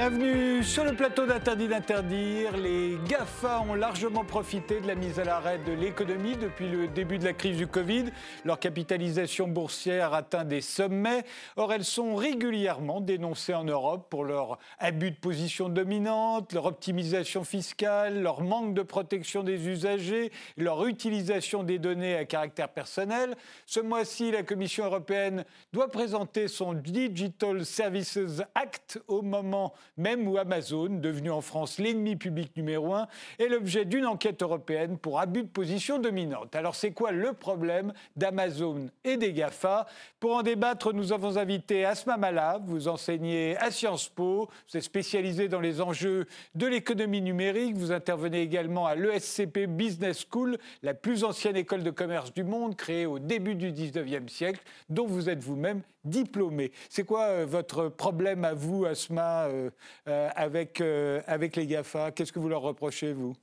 Bienvenue sur le plateau d'Interdit d'interdire. Les GAFA ont largement profité de la mise à l'arrêt de l'économie depuis le début de la crise du Covid. Leur capitalisation boursière atteint des sommets. Or, elles sont régulièrement dénoncées en Europe pour leur abus de position dominante, leur optimisation fiscale, leur manque de protection des usagers, leur utilisation des données à caractère personnel. Ce mois-ci, la Commission européenne doit présenter son Digital Services Act au moment même où Amazon, devenu en France l'ennemi public numéro un, est l'objet d'une enquête européenne pour abus de position dominante. Alors c'est quoi le problème d'Amazon et des GAFA? Pour en débattre, nous avons invité Asma Malab, vous enseignez à Sciences Po, vous êtes spécialisé dans les enjeux de l'économie numérique, vous intervenez également à l'ESCP Business School, la plus ancienne école de commerce du monde, créée au début du 19e siècle, dont vous êtes vous-même diplômé. C'est quoi euh, votre problème à vous, Asma, euh, euh, avec, avec les GAFA? Qu'est-ce que vous leur reprochez, vous?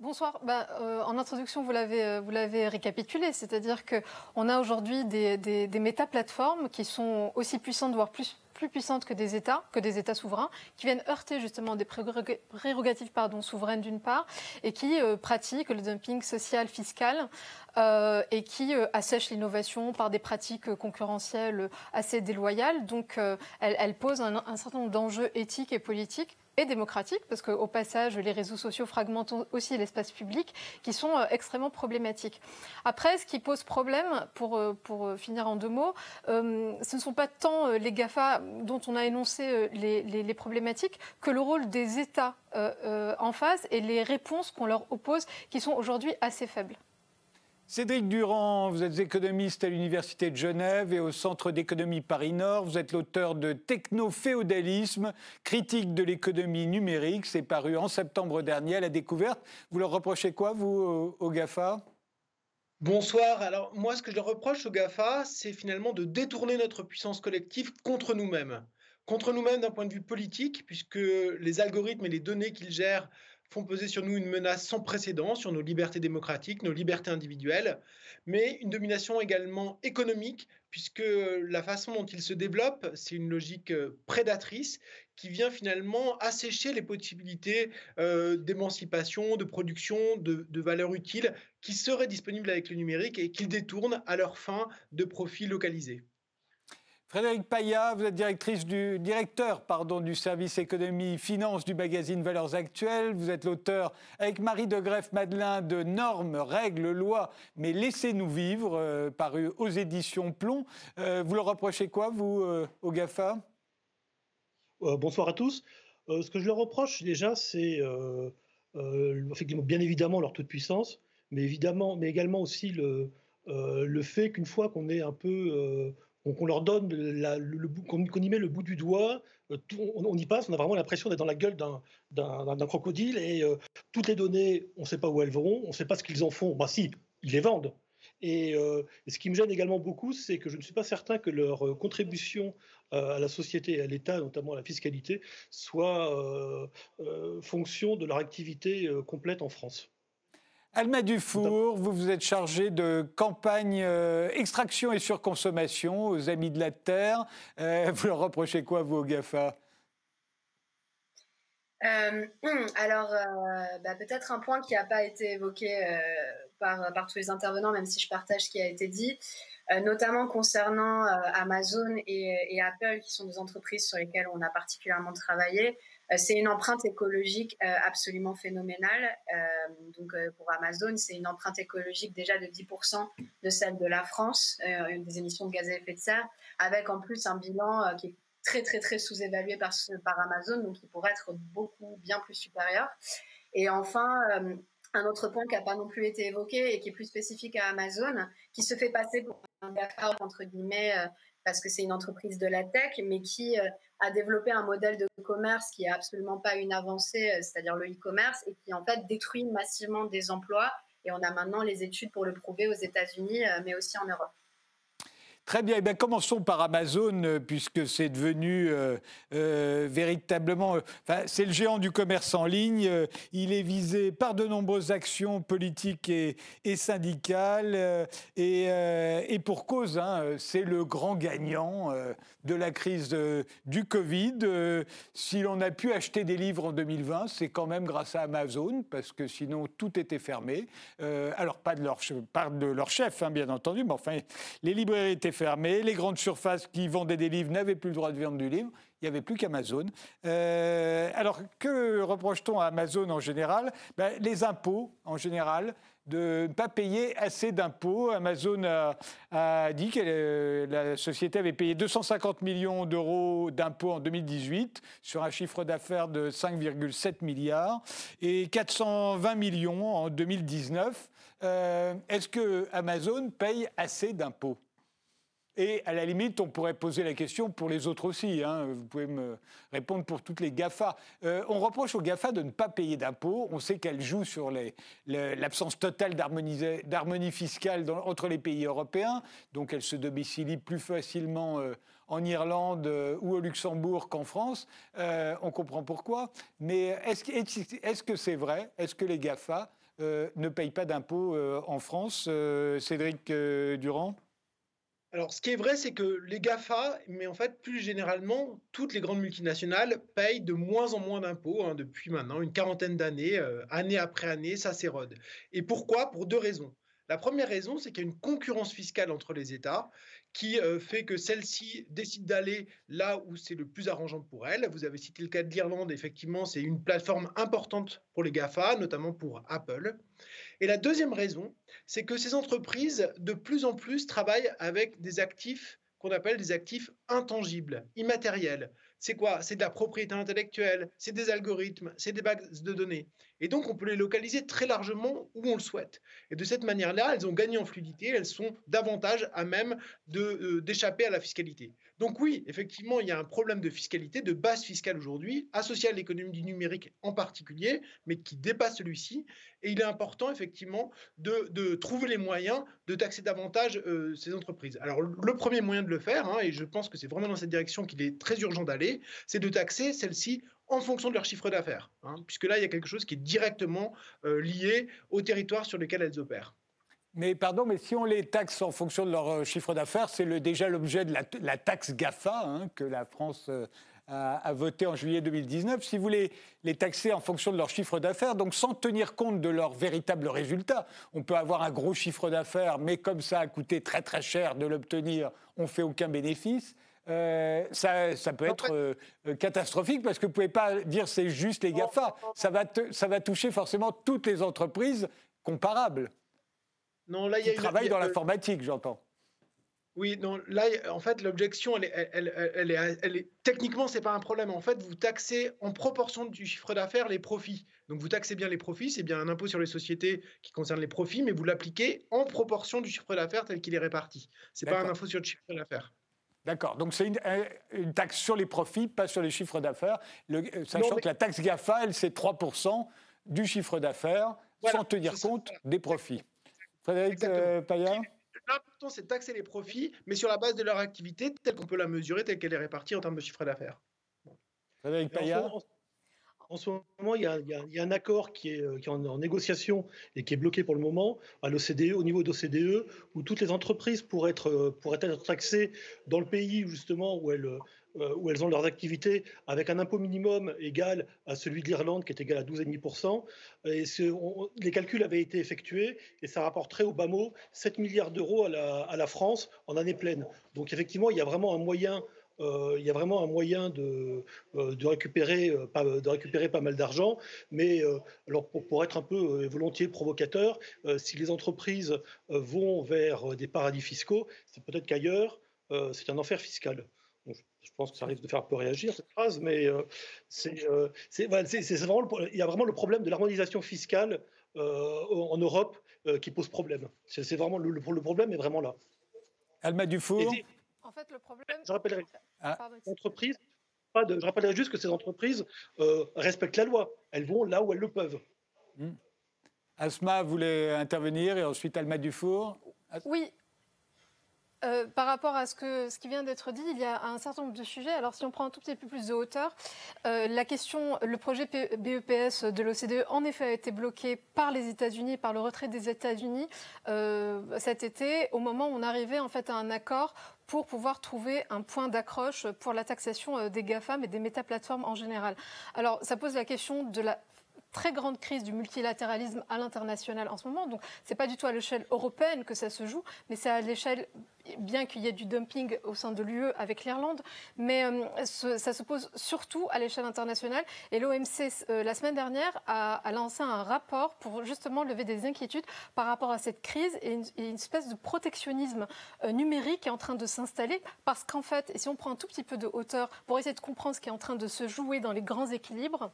Bonsoir. Bah, en introduction, vous l'avez, vous l'avez récapitulé, c'est-à-dire qu'on a aujourd'hui des, des, des méta-plateformes qui sont aussi puissantes, voire plus plus puissantes que des États, que des États souverains, qui viennent heurter justement des prérogatives pardon, souveraines d'une part, et qui euh, pratiquent le dumping social fiscal euh, et qui euh, assèchent l'innovation par des pratiques concurrentielles assez déloyales. Donc posent un, un certain nombre d'enjeux éthiques et politiques et démocratique, parce qu'au passage, les réseaux sociaux fragmentent aussi l'espace public, qui sont euh, extrêmement problématiques. Après, ce qui pose problème, pour, euh, euh, finir en deux mots, ce ne sont pas tant les GAFA dont on a énoncé les, problématiques que le rôle des États en face et les réponses qu'on leur oppose, qui sont aujourd'hui assez faibles. Cédric Durand, vous êtes économiste à l'Université de Genève et au Centre d'économie Paris-Nord. Vous êtes l'auteur de Techno-féodalisme, critique de l'économie numérique. C'est paru en septembre dernier à la découverte. Vous leur reprochez quoi, vous, au GAFA Bonsoir. Alors, moi, ce que je leur reproche au GAFA, c'est finalement de détourner notre puissance collective contre nous-mêmes. Contre nous-mêmes d'un point de vue politique, puisque les algorithmes et les données qu'ils gèrent font peser sur nous une menace sans précédent sur nos libertés démocratiques, nos libertés individuelles, mais une domination également économique, puisque la façon dont ils se développent, c'est une logique euh, prédatrice qui vient finalement assécher les possibilités euh, d'émancipation, de production, de, de valeurs utiles qui seraient disponibles avec le numérique et qu'ils détournent à leur fin de profits localisés. Frédéric Paya, vous êtes directrice du, directeur pardon, du service économie finance du magazine Valeurs Actuelles. Vous êtes l'auteur avec Marie de Greff-Madelin de Normes, règles, lois, mais laissez-nous vivre, euh, paru aux éditions Plomb. Euh, vous leur reprochez quoi, vous, euh, au GAFA Bonsoir à tous. ce que je leur reproche déjà, c'est bien évidemment leur toute puissance, mais, évidemment, mais également aussi le fait qu'une fois qu'on est un peu donc on leur donne le, qu'on y met le bout du doigt, euh, on, y passe, on a vraiment l'impression d'être dans la gueule d'un crocodile et euh, toutes les données, on ne sait pas où elles vont, on ne sait pas ce qu'ils en font. Bah si, ils les vendent. Et, euh, ce qui me gêne également beaucoup, c'est que je ne suis pas certain que leur contribution à la société et à l'État, notamment à la fiscalité, soit fonction de leur activité complète en France. Alma Dufour, vous vous êtes chargé de campagne euh, extraction et surconsommation aux Amis de la Terre. Euh, vous leur reprochez quoi, vous, au GAFA euh, alors, bah, peut-être un point qui n'a pas été évoqué par, par, tous les intervenants, même si je partage ce qui a été dit, notamment concernant Amazon et, et, Apple, qui sont des entreprises sur lesquelles on a particulièrement travaillé. Euh, c'est une empreinte écologique euh, absolument phénoménale. Euh, donc pour Amazon, c'est une empreinte écologique déjà de 10% de celle de la France, des émissions de gaz à effet de serre, avec en plus un bilan qui est très très très sous-évalué par, par Amazon, donc qui pourrait être beaucoup bien plus supérieur. Et enfin, un autre point qui n'a pas non plus été évoqué et qui est plus spécifique à Amazon, qui se fait passer pour un GAFA, entre guillemets, parce que c'est une entreprise de la tech, mais qui a développé un modèle de commerce qui est absolument pas une avancée, euh, c'est-à-dire le e-commerce, et qui en fait détruit massivement des emplois. Et on a maintenant les études pour le prouver aux États-Unis, euh, mais aussi en Europe. Très bien, eh bien, commençons par Amazon, euh, puisque c'est devenu euh, euh, véritablement... c'est le géant du commerce en ligne. il est visé par de nombreuses actions politiques et, syndicales. Et, pour cause, hein, c'est le grand gagnant de la crise du Covid. si l'on a pu acheter des livres en 2020, c'est quand même grâce à Amazon, parce que sinon tout était fermé. alors, pas de leur, chef, hein, bien entendu, mais enfin, les librairies étaient fermées, les grandes surfaces qui vendaient des livres n'avaient plus le droit de vendre du livre, il n'y avait plus qu'Amazon. Euh, alors, que reproche-t-on à Amazon en général? Ben, Les impôts, en général, de ne pas payer assez d'impôts. Amazon a, dit que euh, la société avait payé 250 millions d'euros d'impôts en 2018 sur un chiffre d'affaires de 5,7 milliards et 420 millions en 2019. Euh, est-ce que Amazon paye assez d'impôts? Et à la limite, on pourrait poser la question pour les autres aussi. Hein. Vous pouvez me répondre pour toutes les GAFA. Euh, on reproche aux GAFA de ne pas payer d'impôts. On sait qu'elles jouent sur l'absence totale d'harmonie fiscale entre les pays européens. Donc elles se domicilient plus facilement euh, en Irlande euh, ou au Luxembourg qu'en France. on comprend pourquoi. Mais est-ce que c'est vrai? Est-ce que les GAFA ne payent pas d'impôts en France Cédric Durand? Alors, ce qui est vrai, c'est que les GAFA, mais en fait, plus généralement, toutes les grandes multinationales payent de moins en moins d'impôts hein, depuis maintenant une quarantaine d'années, euh, année après année, ça s'érode. Et pourquoi? Pour deux raisons. La première raison, c'est qu'il y a une concurrence fiscale entre les États qui euh, fait que celle-ci décide d'aller là où c'est le plus arrangeant pour elle. Vous avez cité le cas de l'Irlande, effectivement, c'est une plateforme importante pour les GAFA, notamment pour Apple. Et la deuxième raison, c'est que ces entreprises, de plus en plus, travaillent avec des actifs qu'on appelle des actifs intangibles, immatériels. C'est quoi? C'est de la propriété intellectuelle, c'est des algorithmes, c'est des bases de données. Et donc, on peut les localiser très largement où on le souhaite. Et de cette manière-là, elles ont gagné en fluidité, elles sont davantage à même euh, d'échapper à la fiscalité. Donc oui, effectivement, il y a un problème de fiscalité, de base fiscale aujourd'hui, associé à l'économie du numérique en particulier, mais qui dépasse celui-ci. Et il est important, effectivement, de, trouver les moyens de taxer davantage euh, ces entreprises. Alors, le premier moyen de le faire, hein, et je pense que c'est vraiment dans cette direction qu'il est très urgent d'aller, c'est de taxer celles-ci en fonction de leur chiffre d'affaires, hein, puisque là, il y a quelque chose qui est directement euh, lié au territoire sur lequel elles opèrent. Mais pardon, mais si on les taxe en fonction de leur euh, chiffre d'affaires, c'est déjà l'objet de la, taxe GAFA hein, que la France euh, a, voté en juillet 2019. Si vous voulez les taxer en fonction de leur chiffre d'affaires, donc sans tenir compte de leurs véritables résultats, on peut avoir un gros chiffre d'affaires, mais comme ça a coûté très très cher de l'obtenir, on fait aucun bénéfice. Euh, ça, ça, peut être catastrophique parce que vous ne pouvez pas dire c'est juste les GAFA. Ça va, ça va toucher forcément toutes les entreprises comparables. Non, là, il y a travaille dans l'informatique, j'entends. Oui, non, là, en fait, l'objection, elle, elle, elle, elle, est, techniquement, c'est pas un problème. En fait, vous taxez en proportion du chiffre d'affaires les profits. Donc, vous taxez bien les profits, c'est bien un impôt sur les sociétés qui concerne les profits, mais vous l'appliquez en proportion du chiffre d'affaires tel qu'il est réparti. C'est pas un impôt sur le chiffre d'affaires. D'accord. Donc, c'est une, taxe sur les profits, pas sur les chiffres d'affaires. Euh, sachant que la taxe GAFA, elle, c'est 3% du chiffre d'affaires, sans tenir compte des profits. Frédéric euh, Payard L'important, c'est de taxer les profits, mais sur la base de leur activité, telle qu'on peut la mesurer, telle qu'elle est répartie en termes de chiffre d'affaires. Frédéric Payard en ce moment, il y, a, un accord qui est, euh, en, négociation et qui est bloqué pour le moment à l'OCDE, au niveau d'OCDE, où toutes les entreprises pourraient être, euh, pourraient être taxées dans le pays justement où elles, euh, où elles ont leurs activités avec un impôt minimum égal à celui de l'Irlande qui est égal à 12,5%. Et les calculs avaient été effectués et ça rapporterait au bas mot 7 milliards d'euros à la, France en année pleine. Donc effectivement, il y a vraiment un moyen il y a vraiment un moyen de, euh, de, récupérer, pas, de récupérer pas mal d'argent, mais alors pour, pour, être un peu volontiers provocateur, si les entreprises vont vers des paradis fiscaux, c'est peut-être qu'ailleurs, c'est un enfer fiscal je pense que ça risque de faire un peu réagir cette phrase, mais euh, euh, c'est vraiment il y a vraiment le problème de l'harmonisation fiscale euh, en Europe qui pose problème. C'est vraiment le, le, problème est vraiment là. Alma Dufour. Fait, le problème. Je rappellerai. Ah. Pas de, je rappellerai juste que ces entreprises respectent la loi. Elles vont là où elles le peuvent. Hmm. Asma voulait intervenir et ensuite Alma Dufour. Oui, euh, par rapport à ce, que, ce qui vient d'être dit, il y a un certain nombre de sujets. Alors, si on prend un tout petit peu plus de hauteur, euh, la question, le projet BEPS de l'OCDE, en effet, a été bloqué par les États-Unis, par le retrait des États-Unis euh, cet été, au moment où on arrivait en fait à un accord pour pouvoir trouver un point d'accroche pour la taxation des GAFAM et des métaplateformes en général. Alors, ça pose la question de la très grande crise du multilatéralisme à l'international en ce moment. Donc, ce n'est pas du tout à l'échelle européenne que ça se joue, mais c'est à l'échelle, bien qu'il y ait du dumping au sein de l'UE avec l'Irlande, mais euh, ça se pose surtout à l'échelle internationale. Et l'OMC, euh, la semaine dernière, a, lancé un rapport pour justement lever des inquiétudes par rapport à cette crise et une, espèce de protectionnisme euh, numérique est en train de s'installer parce qu'en fait, et si on prend un tout petit peu de hauteur pour essayer de comprendre ce qui est en train de se jouer dans les grands équilibres,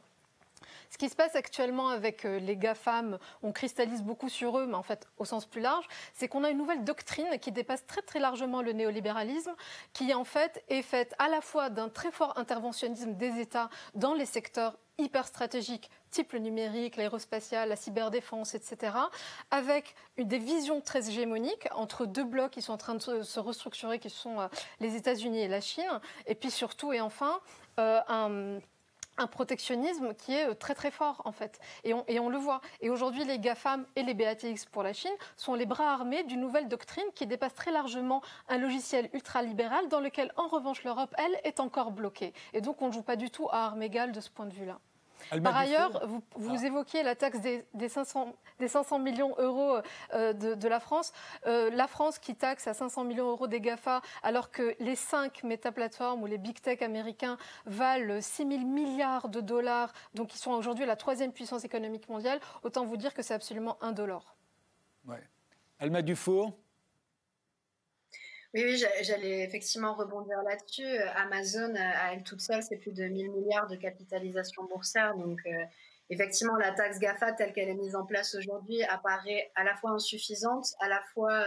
ce qui se passe actuellement avec euh, les GAFAM, on cristallise beaucoup sur eux, mais en fait au sens plus large, c'est qu'on a une nouvelle doctrine qui dépasse très très largement le néolibéralisme, qui en fait est faite à la fois d'un très fort interventionnisme des États dans les secteurs hyper stratégiques, type le numérique, l'aérospatial, la cyberdéfense, etc., avec des visions très hégémoniques entre deux blocs qui sont en train de se restructurer, qui sont euh, les États-Unis et la Chine, et puis surtout et enfin euh, un un protectionnisme qui est euh, très très fort en fait. Et on, le voit. Et aujourd'hui, les GAFAM et les BATX pour la Chine sont les bras armés d'une nouvelle doctrine qui dépasse très largement un logiciel ultralibéral dans lequel en revanche l'Europe, elle, est encore bloquée. Et donc on ne joue pas du tout à armes égales de ce point de vue-là. Par ailleurs, vous, vous évoquiez la taxe des, 500, des 500 millions d'euros euh, de, la France. Euh, la France qui taxe à 500 millions d'euros des GAFA, alors que les cinq métaplateformes ou les big tech américains valent 6 000 milliards de dollars, donc ils sont aujourd'hui la troisième puissance économique mondiale, autant vous dire que c'est absolument indolore. Ouais. Alma Dufour oui, oui, j'allais effectivement rebondir là-dessus. Amazon, à elle toute seule, c'est plus de 1000 milliards de capitalisation boursière. Donc, euh, effectivement, la taxe GAFA, telle qu'elle est mise en place aujourd'hui, apparaît à la fois insuffisante, à la fois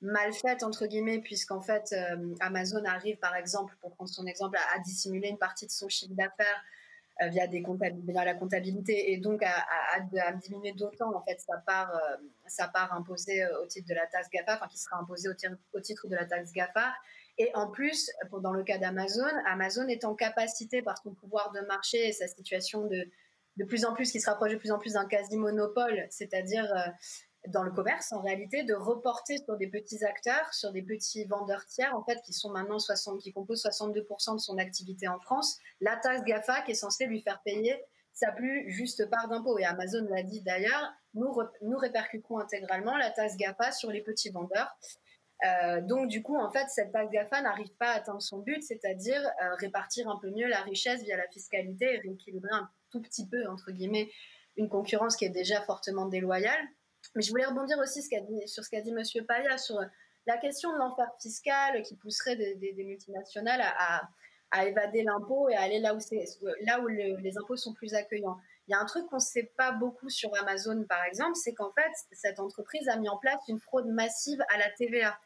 mal faite, entre guillemets, puisqu'en fait, euh, Amazon arrive, par exemple, pour prendre son exemple, à dissimuler une partie de son chiffre d'affaires euh, via, des via la comptabilité et donc à, diminuer d'autant en fait sa part, euh, imposée euh, au titre de la taxe GAFA, enfin qui sera imposée au, titre de la taxe GAFA. Et en plus, dans le cas d'Amazon, Amazon est en capacité par son pouvoir de marché et sa situation de, de plus en plus, qui se rapproche de plus en plus d'un quasi-monopole, c'est-à-dire dans le commerce, en réalité, de reporter sur des petits acteurs, sur des petits vendeurs tiers, en fait, qui sont maintenant 60, qui composent 62% de son activité en France, la taxe GAFA qui est censée lui faire payer sa plus juste part d'impôt. Et Amazon l'a dit d'ailleurs, nous, nous répercuterons intégralement la taxe GAFA sur les petits vendeurs. Euh, donc, du coup, en fait, cette taxe GAFA n'arrive pas à atteindre son but, c'est-à-dire euh, répartir un peu mieux la richesse via la fiscalité et rééquilibrer un tout petit peu, entre guillemets, une concurrence qui est déjà fortement déloyale. Mais je voulais rebondir aussi sur ce qu'a dit M. Paya sur la question de l'enfer fiscal qui pousserait des, multinationales à, évader l'impôt et à aller là où, là où les impôts sont plus accueillants. Il y a un truc qu'on ne sait pas beaucoup sur Amazon, par exemple, c'est qu'en fait, cette entreprise a mis en place une fraude massive à la TVA.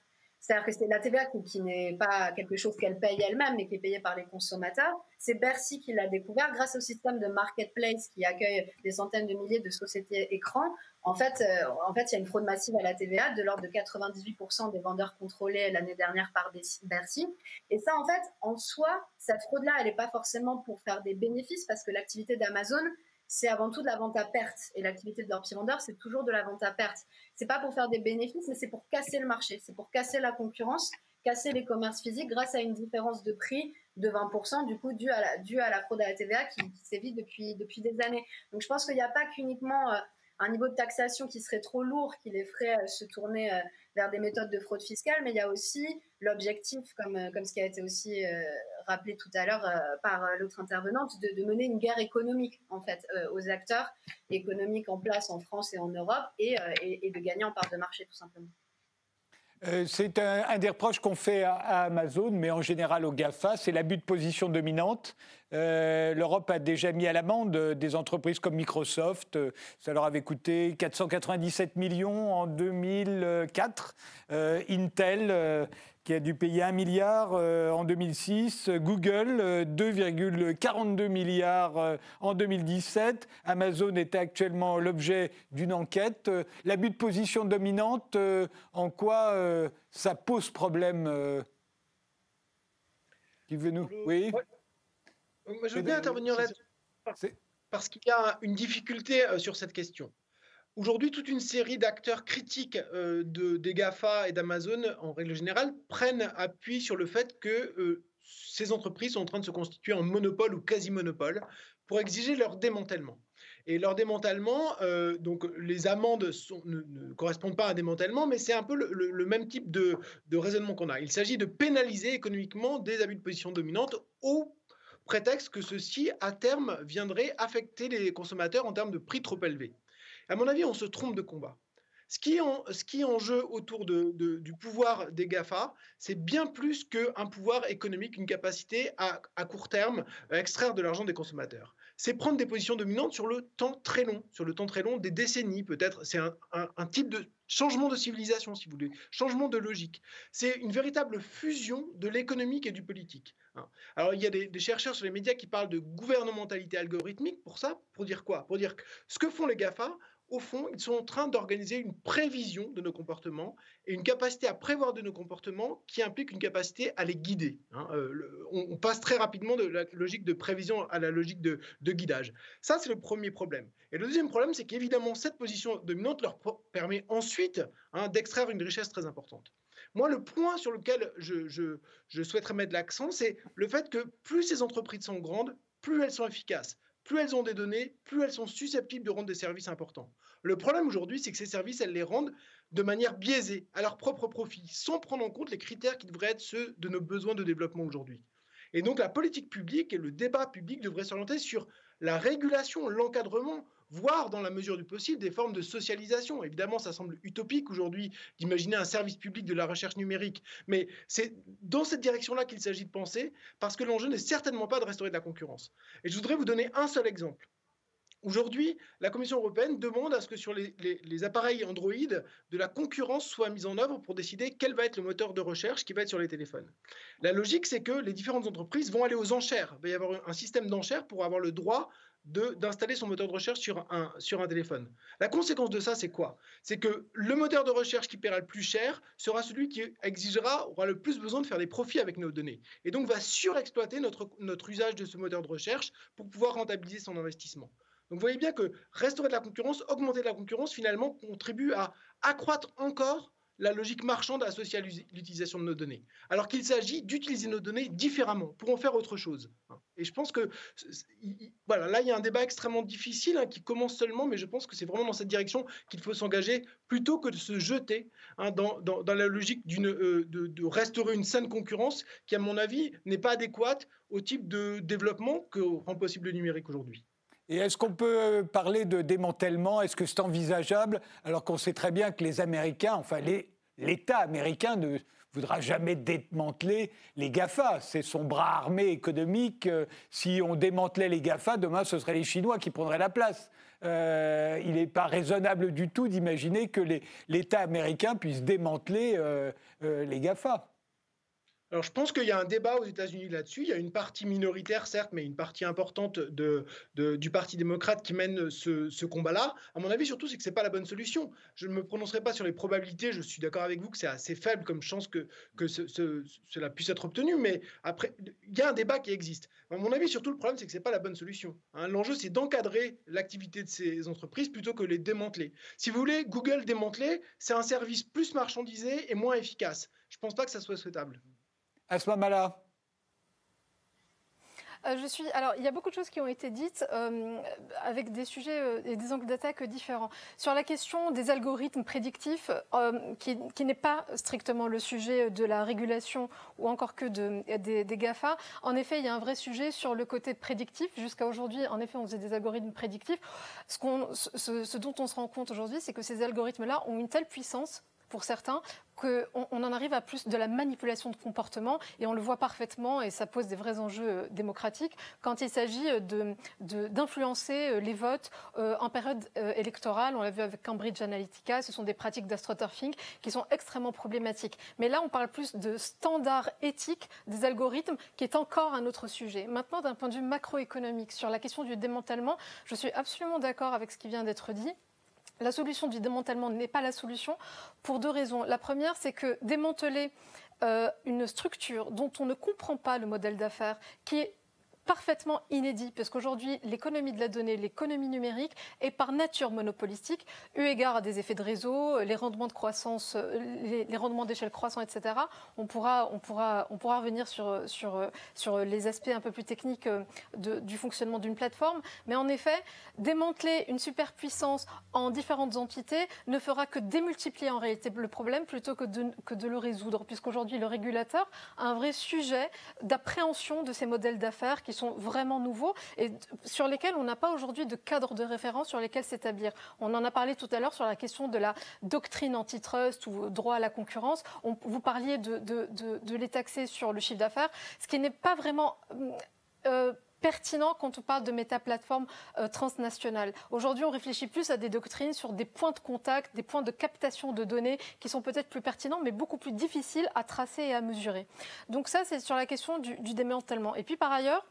C'est-à-dire que c'est la TVA qui, n'est pas quelque chose qu'elle paye elle-même, mais qui est payée par les consommateurs. C'est Bercy qui l'a découvert grâce au système de marketplace qui accueille des centaines de milliers de sociétés écrans. En fait, euh, en fait, il y a une fraude massive à la TVA de l'ordre de 98% des vendeurs contrôlés l'année dernière par Bercy. Et ça, en fait, en soi, cette fraude-là, elle n'est pas forcément pour faire des bénéfices parce que l'activité d'Amazon, c'est avant tout de la vente à perte. Et l'activité de petit vendeur, c'est toujours de la vente à perte. C'est pas pour faire des bénéfices, mais c'est pour casser le marché. C'est pour casser la concurrence, casser les commerces physiques grâce à une différence de prix de 20%, du coup, due à la, fraude à la TVA qui, sévit depuis, depuis des années. Donc, je pense qu'il n'y a pas qu'uniquement euh, un niveau de taxation qui serait trop lourd, qui les ferait euh, se tourner euh, vers des méthodes de fraude fiscale, mais il y a aussi l'objectif, comme, comme ce qui a été aussi rappelé tout à l'heure euh, par euh, l'autre intervenante, de, mener une guerre économique en fait euh, aux acteurs économiques en place en France et en Europe et, de gagner en part de marché tout simplement. C'est un, des reproches qu'on fait à, Amazon, mais en général au GAFA, c'est l'abus de position dominante. L'Europe a déjà mis à l'amende des entreprises comme Microsoft. ça leur avait coûté 497 millions en 2004. Intel qui a dû payer 1 milliard en 2006, Google 2,42 milliards en 2017, Amazon était actuellement l'objet d'une enquête. L'abus de position dominante, en quoi ça pose problème Qui veut nous Oui. Je veux bien intervenir là-dessus parce qu'il y a une difficulté sur cette question. Aujourd'hui, toute une série d'acteurs critiques euh, de, des GAFA et d'Amazon, en règle générale, prennent appui sur le fait que euh, ces entreprises sont en train de se constituer en monopole ou quasi-monopole pour exiger leur démantèlement. Et leur démantèlement, euh, donc les amendes ne, correspondent pas à un démantèlement, mais c'est un peu le, même type de, de raisonnement qu'on a. Il s'agit de pénaliser économiquement des abus de position dominante au prétexte que ceci, à terme, viendrait affecter les consommateurs en termes de prix trop élevés. À mon avis, on se trompe de combat. Ce qui est en, jeu autour du pouvoir des GAFA, c'est bien plus qu'un pouvoir économique, une capacité à, à court terme à extraire de l'argent des consommateurs. C'est prendre des positions dominantes sur le temps très long, sur le temps très long, des décennies peut-être. C'est un, un, type de changement de civilisation, si vous voulez, changement de logique. C'est une véritable fusion de l'économique et du politique. Hein. Alors, il y a des, des, chercheurs sur les médias qui parlent de gouvernementalité algorithmique pour ça, pour dire quoi? Pour dire que ce que font les GAFA, au fond, ils sont en train d'organiser une prévision de nos comportements et une capacité à prévoir de nos comportements qui implique une capacité à les guider. Hein. Euh, on, passe très rapidement de la logique de prévision à la logique de, guidage. Ça, c'est le premier problème. Et le deuxième problème, c'est qu'évidemment, cette position dominante leur permet ensuite hein, d'extraire une richesse très importante. Moi, le point sur lequel je, je souhaiterais mettre l'accent, c'est le fait que plus ces entreprises sont grandes, plus elles sont efficaces plus elles ont des données, plus elles sont susceptibles de rendre des services importants. Le problème aujourd'hui, c'est que ces services, elles les rendent de manière biaisée, à leur propre profit, sans prendre en compte les critères qui devraient être ceux de nos besoins de développement aujourd'hui. Et donc la politique publique et le débat public devraient s'orienter sur la régulation, l'encadrement voire dans la mesure du possible des formes de socialisation. Évidemment, ça semble utopique aujourd'hui d'imaginer un service public de la recherche numérique, mais c'est dans cette direction-là qu'il s'agit de penser, parce que l'enjeu n'est certainement pas de restaurer de la concurrence. Et je voudrais vous donner un seul exemple. Aujourd'hui, la Commission européenne demande à ce que sur les, appareils Android, de la concurrence soit mise en œuvre pour décider quel va être le moteur de recherche qui va être sur les téléphones. La logique, c'est que les différentes entreprises vont aller aux enchères. Il va y avoir un système d'enchères pour avoir le droit d'installer son moteur de recherche sur un, sur un téléphone. La conséquence de ça, c'est quoi? C'est que le moteur de recherche qui paiera le plus cher sera celui qui exigera, aura le plus besoin de faire des profits avec nos données. Et donc va surexploiter notre, notre usage de ce moteur de recherche pour pouvoir rentabiliser son investissement. Donc vous voyez bien que restaurer de la concurrence, augmenter de la concurrence, finalement, contribue à accroître encore la logique marchande associée à l'utilisation de nos données. Alors qu'il s'agit d'utiliser nos données différemment pour en faire autre chose. Et je pense que voilà, là, il y a un débat extrêmement difficile hein, qui commence seulement, mais je pense que c'est vraiment dans cette direction qu'il faut s'engager plutôt que de se jeter hein, dans, la logique euh, de, restaurer une saine concurrence qui, à mon avis, n'est pas adéquate au type de développement que rend possible le numérique aujourd'hui. Et est-ce qu'on peut parler de démantèlement? Est-ce que c'est envisageable? Alors qu'on sait très bien que les Américains, enfin l'État américain ne voudra jamais démanteler les GAFA. C'est son bras armé économique. Euh, si on démantelait les GAFA, demain, ce seraient les Chinois qui prendraient la place. Euh, il n'est pas raisonnable du tout d'imaginer que l'État américain puisse démanteler euh, les GAFA. Alors, je pense qu'il y a un débat aux États-Unis là-dessus. Il y a une partie minoritaire, certes, mais une partie importante de, du Parti démocrate qui mène ce, combat-là. À mon avis, surtout, c'est que ce n'est pas la bonne solution. Je ne me prononcerai pas sur les probabilités. Je suis d'accord avec vous que c'est assez faible comme chance que, cela puisse être obtenu. Mais après, il y a un débat qui existe. À mon avis, surtout, le problème, c'est que ce n'est pas la bonne solution. Hein. L'enjeu, c'est d'encadrer l'activité de ces entreprises plutôt que les démanteler. Si vous voulez, Google démanteler, c'est un service plus marchandisé et moins efficace. Je ne pense pas que ça soit souhaitable. Asma Mala. Euh, je suis. Alors, il y a beaucoup de choses qui ont été dites euh, avec des sujets euh, et des angles d'attaque différents. Sur la question des algorithmes prédictifs, qui, n'est pas strictement le sujet de la régulation ou encore que de, des, GAFA, en effet, il y a un vrai sujet sur le côté prédictif. Jusqu'à aujourd'hui, en effet, on faisait des algorithmes prédictifs. Ce dont on se rend compte aujourd'hui, c'est que ces algorithmes-là ont une telle puissance pour certains, qu'on on en arrive à plus de la manipulation de comportement et on le voit parfaitement et ça pose des vrais enjeux euh, démocratiques quand il s'agit d'influencer de, les votes en période électorale. On l'a vu avec Cambridge Analytica, ce sont des pratiques d'astroturfing qui sont extrêmement problématiques. Mais là, on parle plus de standards éthiques des algorithmes qui est encore un autre sujet. Maintenant, d'un point de vue macroéconomique, sur la question du démantèlement, je suis absolument d'accord avec ce qui vient d'être dit. La solution du démantèlement n'est pas la solution pour deux raisons. La première, c'est que démanteler euh, une structure dont on ne comprend pas le modèle d'affaires, qui est parfaitement inédit, parce qu'aujourd'hui, l'économie de la donnée, l'économie numérique est par nature monopolistique, eu égard à des effets de réseau, les rendements de croissance, les, rendements d'échelle croissants, etc. On pourra, on pourra, on pourra revenir sur, sur, sur les aspects un peu plus techniques du fonctionnement d'une plateforme, mais en effet, démanteler une superpuissance en différentes entités ne fera que démultiplier en réalité le problème plutôt que de, que de le résoudre, puisqu'aujourd'hui, le régulateur a un vrai sujet d'appréhension de ces modèles d'affaires qui sont vraiment nouveaux et sur lesquels on n'a pas aujourd'hui de cadre de référence sur lesquels s'établir. On en a parlé tout à l'heure sur la question de la doctrine antitrust ou droit à la concurrence. vous parliez de, les taxer sur le chiffre d'affaires, ce qui n'est pas vraiment... Euh, pertinent quand on parle de métaplateformes euh, transnationales. Aujourd'hui, on réfléchit plus à des doctrines sur des points de contact, des points de captation de données qui sont peut-être plus pertinents, mais beaucoup plus difficiles à tracer et à mesurer. Donc ça, c'est sur la question du, du démantèlement. Et puis par ailleurs,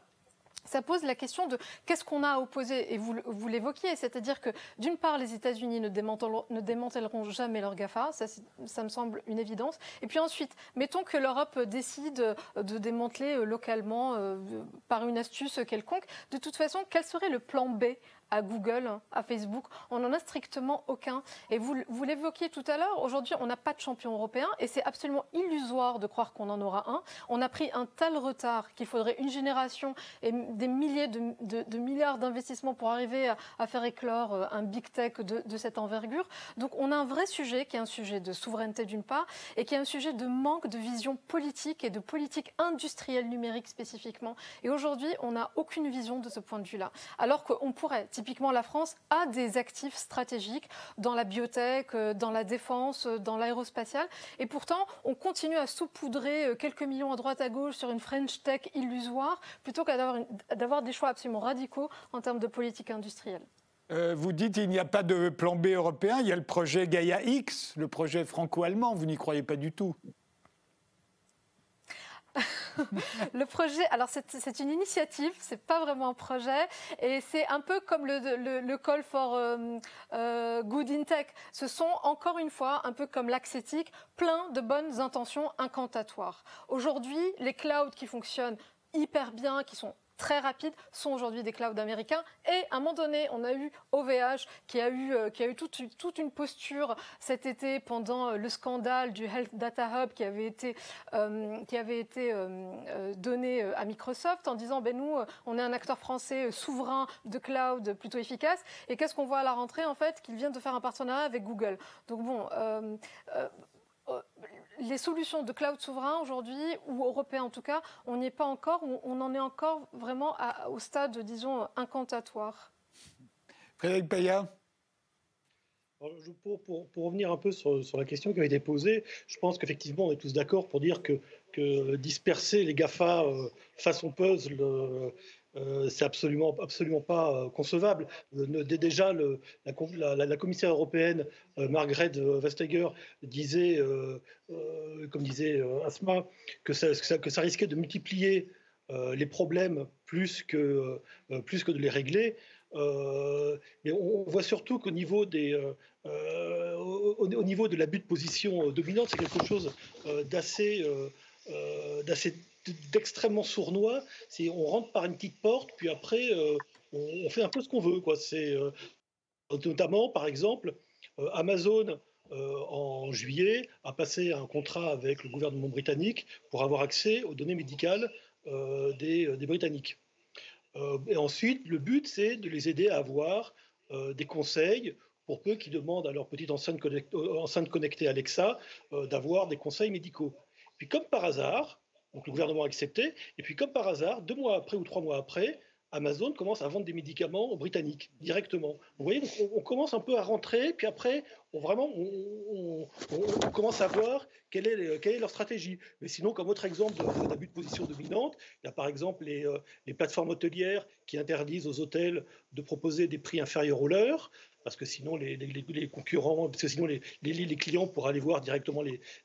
ça pose la question de qu'est-ce qu'on a à opposer. Et vous, l'évoquiez, c'est-à-dire que d'une part, les États-Unis ne, démantèleront jamais leur GAFA, ça, me semble une évidence. Et puis ensuite, mettons que l'Europe décide de démanteler euh, localement euh, par une astuce quelconque. De toute façon, quel serait le plan B à Google, à Facebook. On n'en a strictement aucun. Et vous, vous l'évoquiez tout à l'heure, aujourd'hui, on n'a pas de champion européen et c'est absolument illusoire de croire qu'on en aura un. On a pris un tel retard qu'il faudrait une génération et des milliers de, milliards d'investissements pour arriver à, faire éclore euh, un big tech de, de cette envergure. Donc on a un vrai sujet qui est un sujet de souveraineté d'une part et qui est un sujet de manque de vision politique et de politique industrielle numérique spécifiquement. Et aujourd'hui, on n'a aucune vision de ce point de vue-là. Alors qu'on pourrait, typiquement la France a des actifs stratégiques dans la biotech, euh, dans la défense, euh, dans l'aérospatiale. Et pourtant, on continue à saupoudrer euh, quelques millions à droite à gauche sur une French Tech illusoire plutôt qu'à d'avoir des choix absolument radicaux en termes de politique industrielle. vous dites qu'il n'y a pas de plan B européen, il y a le projet Gaia X, le projet franco-allemand, vous n'y croyez pas du tout le projet, alors c'est une initiative, c'est pas vraiment un projet, et c'est un peu comme le, call for euh, euh, good in tech. Ce sont encore une fois, un peu comme l'axétique, plein de bonnes intentions incantatoires. Aujourd'hui, les clouds qui fonctionnent hyper bien, qui sont très rapides sont aujourd'hui des clouds américains. Et à un moment donné, on a eu OVH qui a eu, euh, qui a eu toute, toute, une posture cet été pendant euh, le scandale du Health Data Hub qui avait été, euh, qui avait été donné à Microsoft en disant ben nous, on est un acteur français souverain de cloud plutôt efficace. Et qu'est-ce qu'on voit à la rentrée en fait? Qu'ils viennent de faire un partenariat avec Google. Donc bon les solutions de cloud souverain aujourd'hui, ou européen en tout cas, on n'y est pas encore, on en est encore vraiment au stade, disons, incantatoire. Frédéric Payat pour, pour, pour, revenir un peu sur, sur, la question qui a été posée, je pense qu'effectivement, on est tous d'accord pour dire que, que disperser les GAFA euh, façon puzzle, euh, euh, c'est absolument, absolument pas euh, concevable. Euh, déjà, la, commissaire européenne, Margaret Vestager, disait, comme disait Asma, que ça, risquait de multiplier les problèmes plus que, de les régler. mais on voit surtout qu'au niveau, des, au, niveau de l'abus de position dominante, c'est quelque chose d'assez d'assez d'extrêmement sournois. C'est on rentre par une petite porte, puis après euh, on, fait un peu ce qu'on veut. C'est euh, notamment, par exemple, euh, Amazon en juillet a passé un contrat avec le gouvernement britannique pour avoir accès aux données médicales des, Britanniques. et ensuite, le but, c'est de les aider à avoir des conseils pour peu qu'ils demandent à leur petite enceinte connectée Alexa d'avoir des conseils médicaux. Puis comme par hasard, donc le gouvernement a accepté. Et puis, comme par hasard, deux mois après ou trois mois après, Amazon commence à vendre des médicaments aux Britanniques directement. Vous voyez, on, commence un peu à rentrer, puis après, on, commence à voir quelle est, quelle est, leur stratégie. Mais sinon, comme autre exemple d'abus de, position dominante, il y a par exemple les, euh, les plateformes hôtelières qui interdisent aux hôtels de proposer des prix inférieurs aux leurs parce que sinon les, les, concurrents, parce que sinon les, les, clients pourraient aller voir directement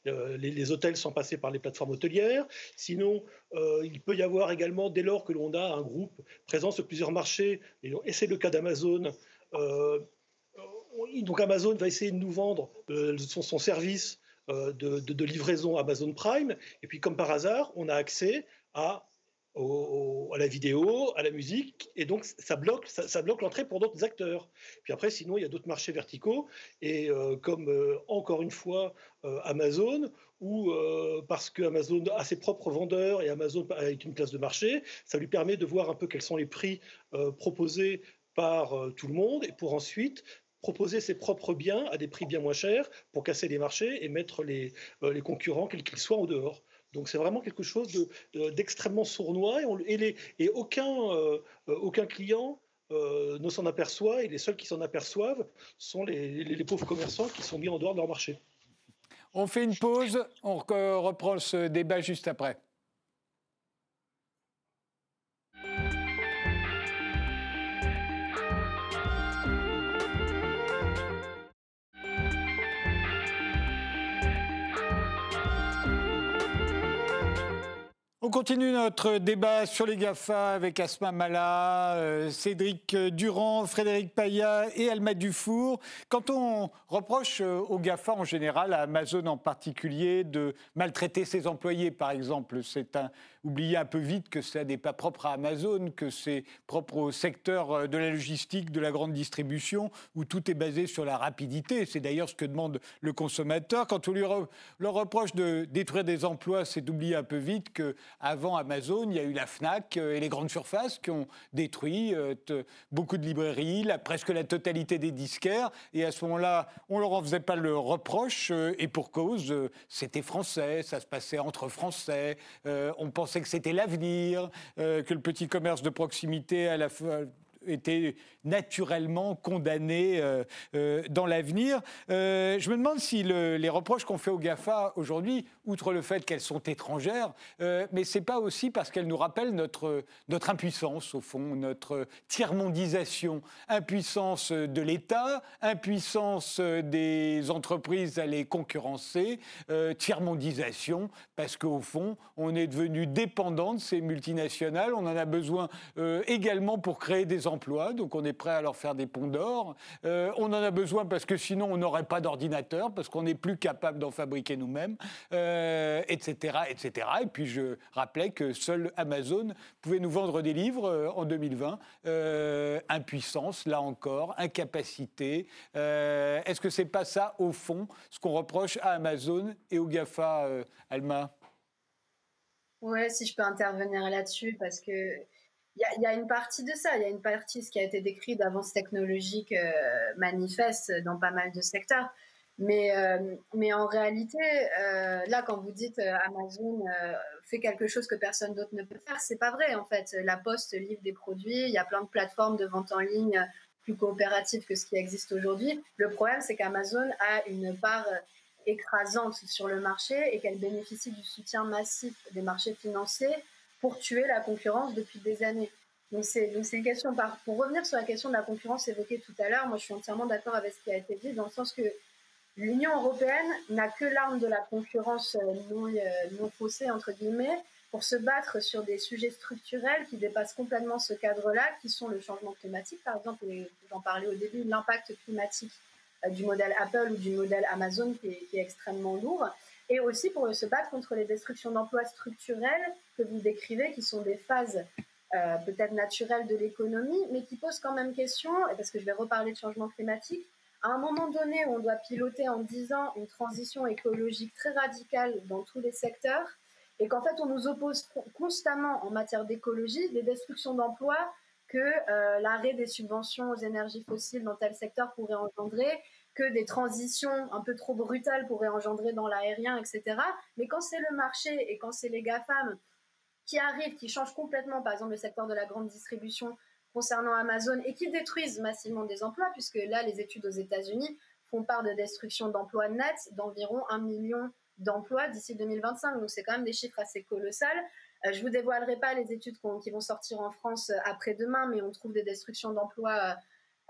euh, les, hôtels sans passer par les plateformes hôtelières. Sinon, euh, il peut y avoir également, dès lors que l'on a un groupe présent sur plusieurs marchés, et, c'est le cas d'Amazon, euh, donc Amazon va essayer de nous vendre son, service de, de livraison Amazon Prime, et puis comme par hasard, on a accès à à la vidéo, à la musique, et donc ça bloque, ça, bloque l'entrée pour d'autres acteurs. Puis après, sinon, il y a d'autres marchés verticaux, et euh, comme euh, encore une fois euh, Amazon, ou parce que Amazon a ses propres vendeurs et Amazon est une classe de marché, ça lui permet de voir un peu quels sont les prix proposés par tout le monde, et pour ensuite proposer ses propres biens à des prix bien moins chers pour casser les marchés et mettre les, les concurrents, quels qu'ils soient, au dehors. Donc c'est vraiment quelque chose d'extrêmement sournois et, et, aucun, euh, aucun client euh, ne s'en aperçoit et les seuls qui s'en aperçoivent sont les, les, pauvres commerçants qui sont mis en dehors de leur marché. On fait une pause, on reprend ce débat juste après. On continue notre débat sur les GAFA avec Asma Mala, euh, Cédric Durand, Frédéric Payat et Alma Dufour. Quand on reproche euh, aux GAFA en général, à Amazon en particulier, de maltraiter ses employés, par exemple, c'est un, oublier un peu vite que ça n'est pas propre à Amazon, que c'est propre au secteur euh, de la logistique, de la grande distribution, où tout est basé sur la rapidité. C'est d'ailleurs ce que demande le consommateur. Quand on lui leur reproche de détruire des emplois, c'est d'oublier un peu vite qu'avant Amazon, il y a eu la FNAC euh, et les grandes surfaces qui ont détruit euh, beaucoup de librairies, presque la totalité des disquaires. Et à ce moment-là, on leur en faisait pas le reproche, et pour cause, c'était français, ça se passait entre Français. on pensait que c'était l'avenir, euh, que le petit commerce de proximité à la était naturellement condamné euh, euh, dans l'avenir. Euh, je me demande si les reproches qu'on fait aux GAFA aujourd'hui, outre le fait qu'elles sont étrangères, mais c'est pas aussi parce qu'elles nous rappellent notre, notre impuissance, au fond, notre tiers-mondisation, impuissance de l'État, impuissance des entreprises à les concurrencer, tiers-mondisation, parce qu'au fond, on est devenu dépendant de ces multinationales, on en a besoin également pour créer des emplois, donc on est prêt à leur faire des ponts d'or. Euh, on en a besoin parce que sinon on n'aurait pas d'ordinateur, parce qu'on n'est plus capable d'en fabriquer nous-mêmes, etc., euh, etc. Et puis je rappelais que seul Amazon pouvait nous vendre des livres euh, en 2020. impuissance, là encore, incapacité. Est-ce que c'est pas ça, au fond, ce qu'on reproche à Amazon et au GAFA, Alma? Ouais, si je peux intervenir là-dessus, parce que il y, a une partie de ça, il y a une partie ce qui a été décrit d'avance technologique euh, manifeste dans pas mal de secteurs. Mais, euh, mais en réalité, euh, là, quand vous dites Amazon fait quelque chose que personne d'autre ne peut faire, c'est pas vrai en fait. La Poste livre des produits, il y a plein de plateformes de vente en ligne plus coopératives que ce qui existe aujourd'hui. Le problème, c'est qu'Amazon a une part écrasante sur le marché et qu'elle bénéficie du soutien massif des marchés financiers pour tuer la concurrence depuis des années. Donc c'est une question, pour revenir sur la question de la concurrence évoquée tout à l'heure, moi je suis entièrement d'accord avec ce qui a été dit, dans le sens que l'Union européenne n'a que l'arme de la concurrence euh, non, euh, non faussée, entre guillemets, pour se battre sur des sujets structurels qui dépassent complètement ce cadre-là, qui sont le changement climatique, par exemple, j'en parlais au début, l'impact climatique euh, du modèle Apple ou du modèle Amazon qui est extrêmement lourd et aussi pour se battre contre les destructions d'emplois structurels que vous décrivez, qui sont des phases euh, peut-être naturelles de l'économie, mais qui posent quand même question, parce que je vais reparler de changement climatique, à un moment donné où on doit piloter en 10 ans une transition écologique très radicale dans tous les secteurs, et qu'en fait on nous oppose constamment en matière d'écologie des destructions d'emplois que euh, l'arrêt des subventions aux énergies fossiles dans tel secteur pourrait engendrer, que des transitions un peu trop brutales pourraient engendrer dans l'aérien, etc. Mais quand c'est le marché et quand c'est les GAFAM qui arrivent, qui changent complètement, par exemple, le secteur de la grande distribution concernant Amazon et qui détruisent massivement des emplois, puisque là, les études aux États-Unis font part de destruction d'emplois nets d'environ un million d'emplois d'ici 2025. Donc, c'est quand même des chiffres assez colossales. Euh, je vous dévoilerai pas les études qui vont sortir en France euh, après-demain, mais on trouve des destructions d'emplois euh,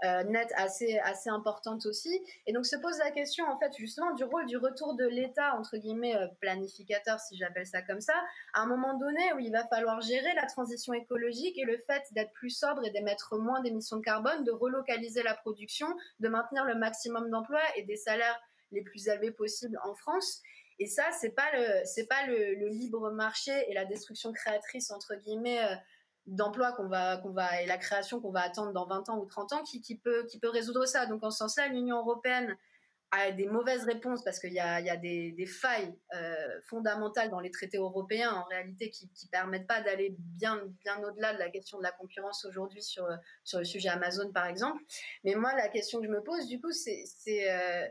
net assez, assez importante aussi. Et donc se pose la question, en fait, justement, du rôle du retour de l'État, entre guillemets, euh, planificateur, si j'appelle ça comme ça, à un moment donné où il va falloir gérer la transition écologique et le fait d'être plus sobre et d'émettre moins d'émissions de carbone, de relocaliser la production, de maintenir le maximum d'emplois et des salaires les plus élevés possibles en France. Et ça, c'est pas le, c'est pas le, le, libre marché et la destruction créatrice entre guillemets d'emplois qu'on va, qu'on va, et la création qu'on va attendre dans 20 ans ou 30 ans qui, qui, peut, qui peut résoudre ça. Donc, en ce sens-là, l'Union européenne a des mauvaises réponses parce qu'il y a, y a des, failles euh, fondamentales dans les traités européens, en réalité, qui ne permettent pas d'aller bien, bien au-delà de la question de la concurrence aujourd'hui sur, sur le sujet Amazon, par exemple. Mais moi, la question que je me pose, du coup, c'est... Euh,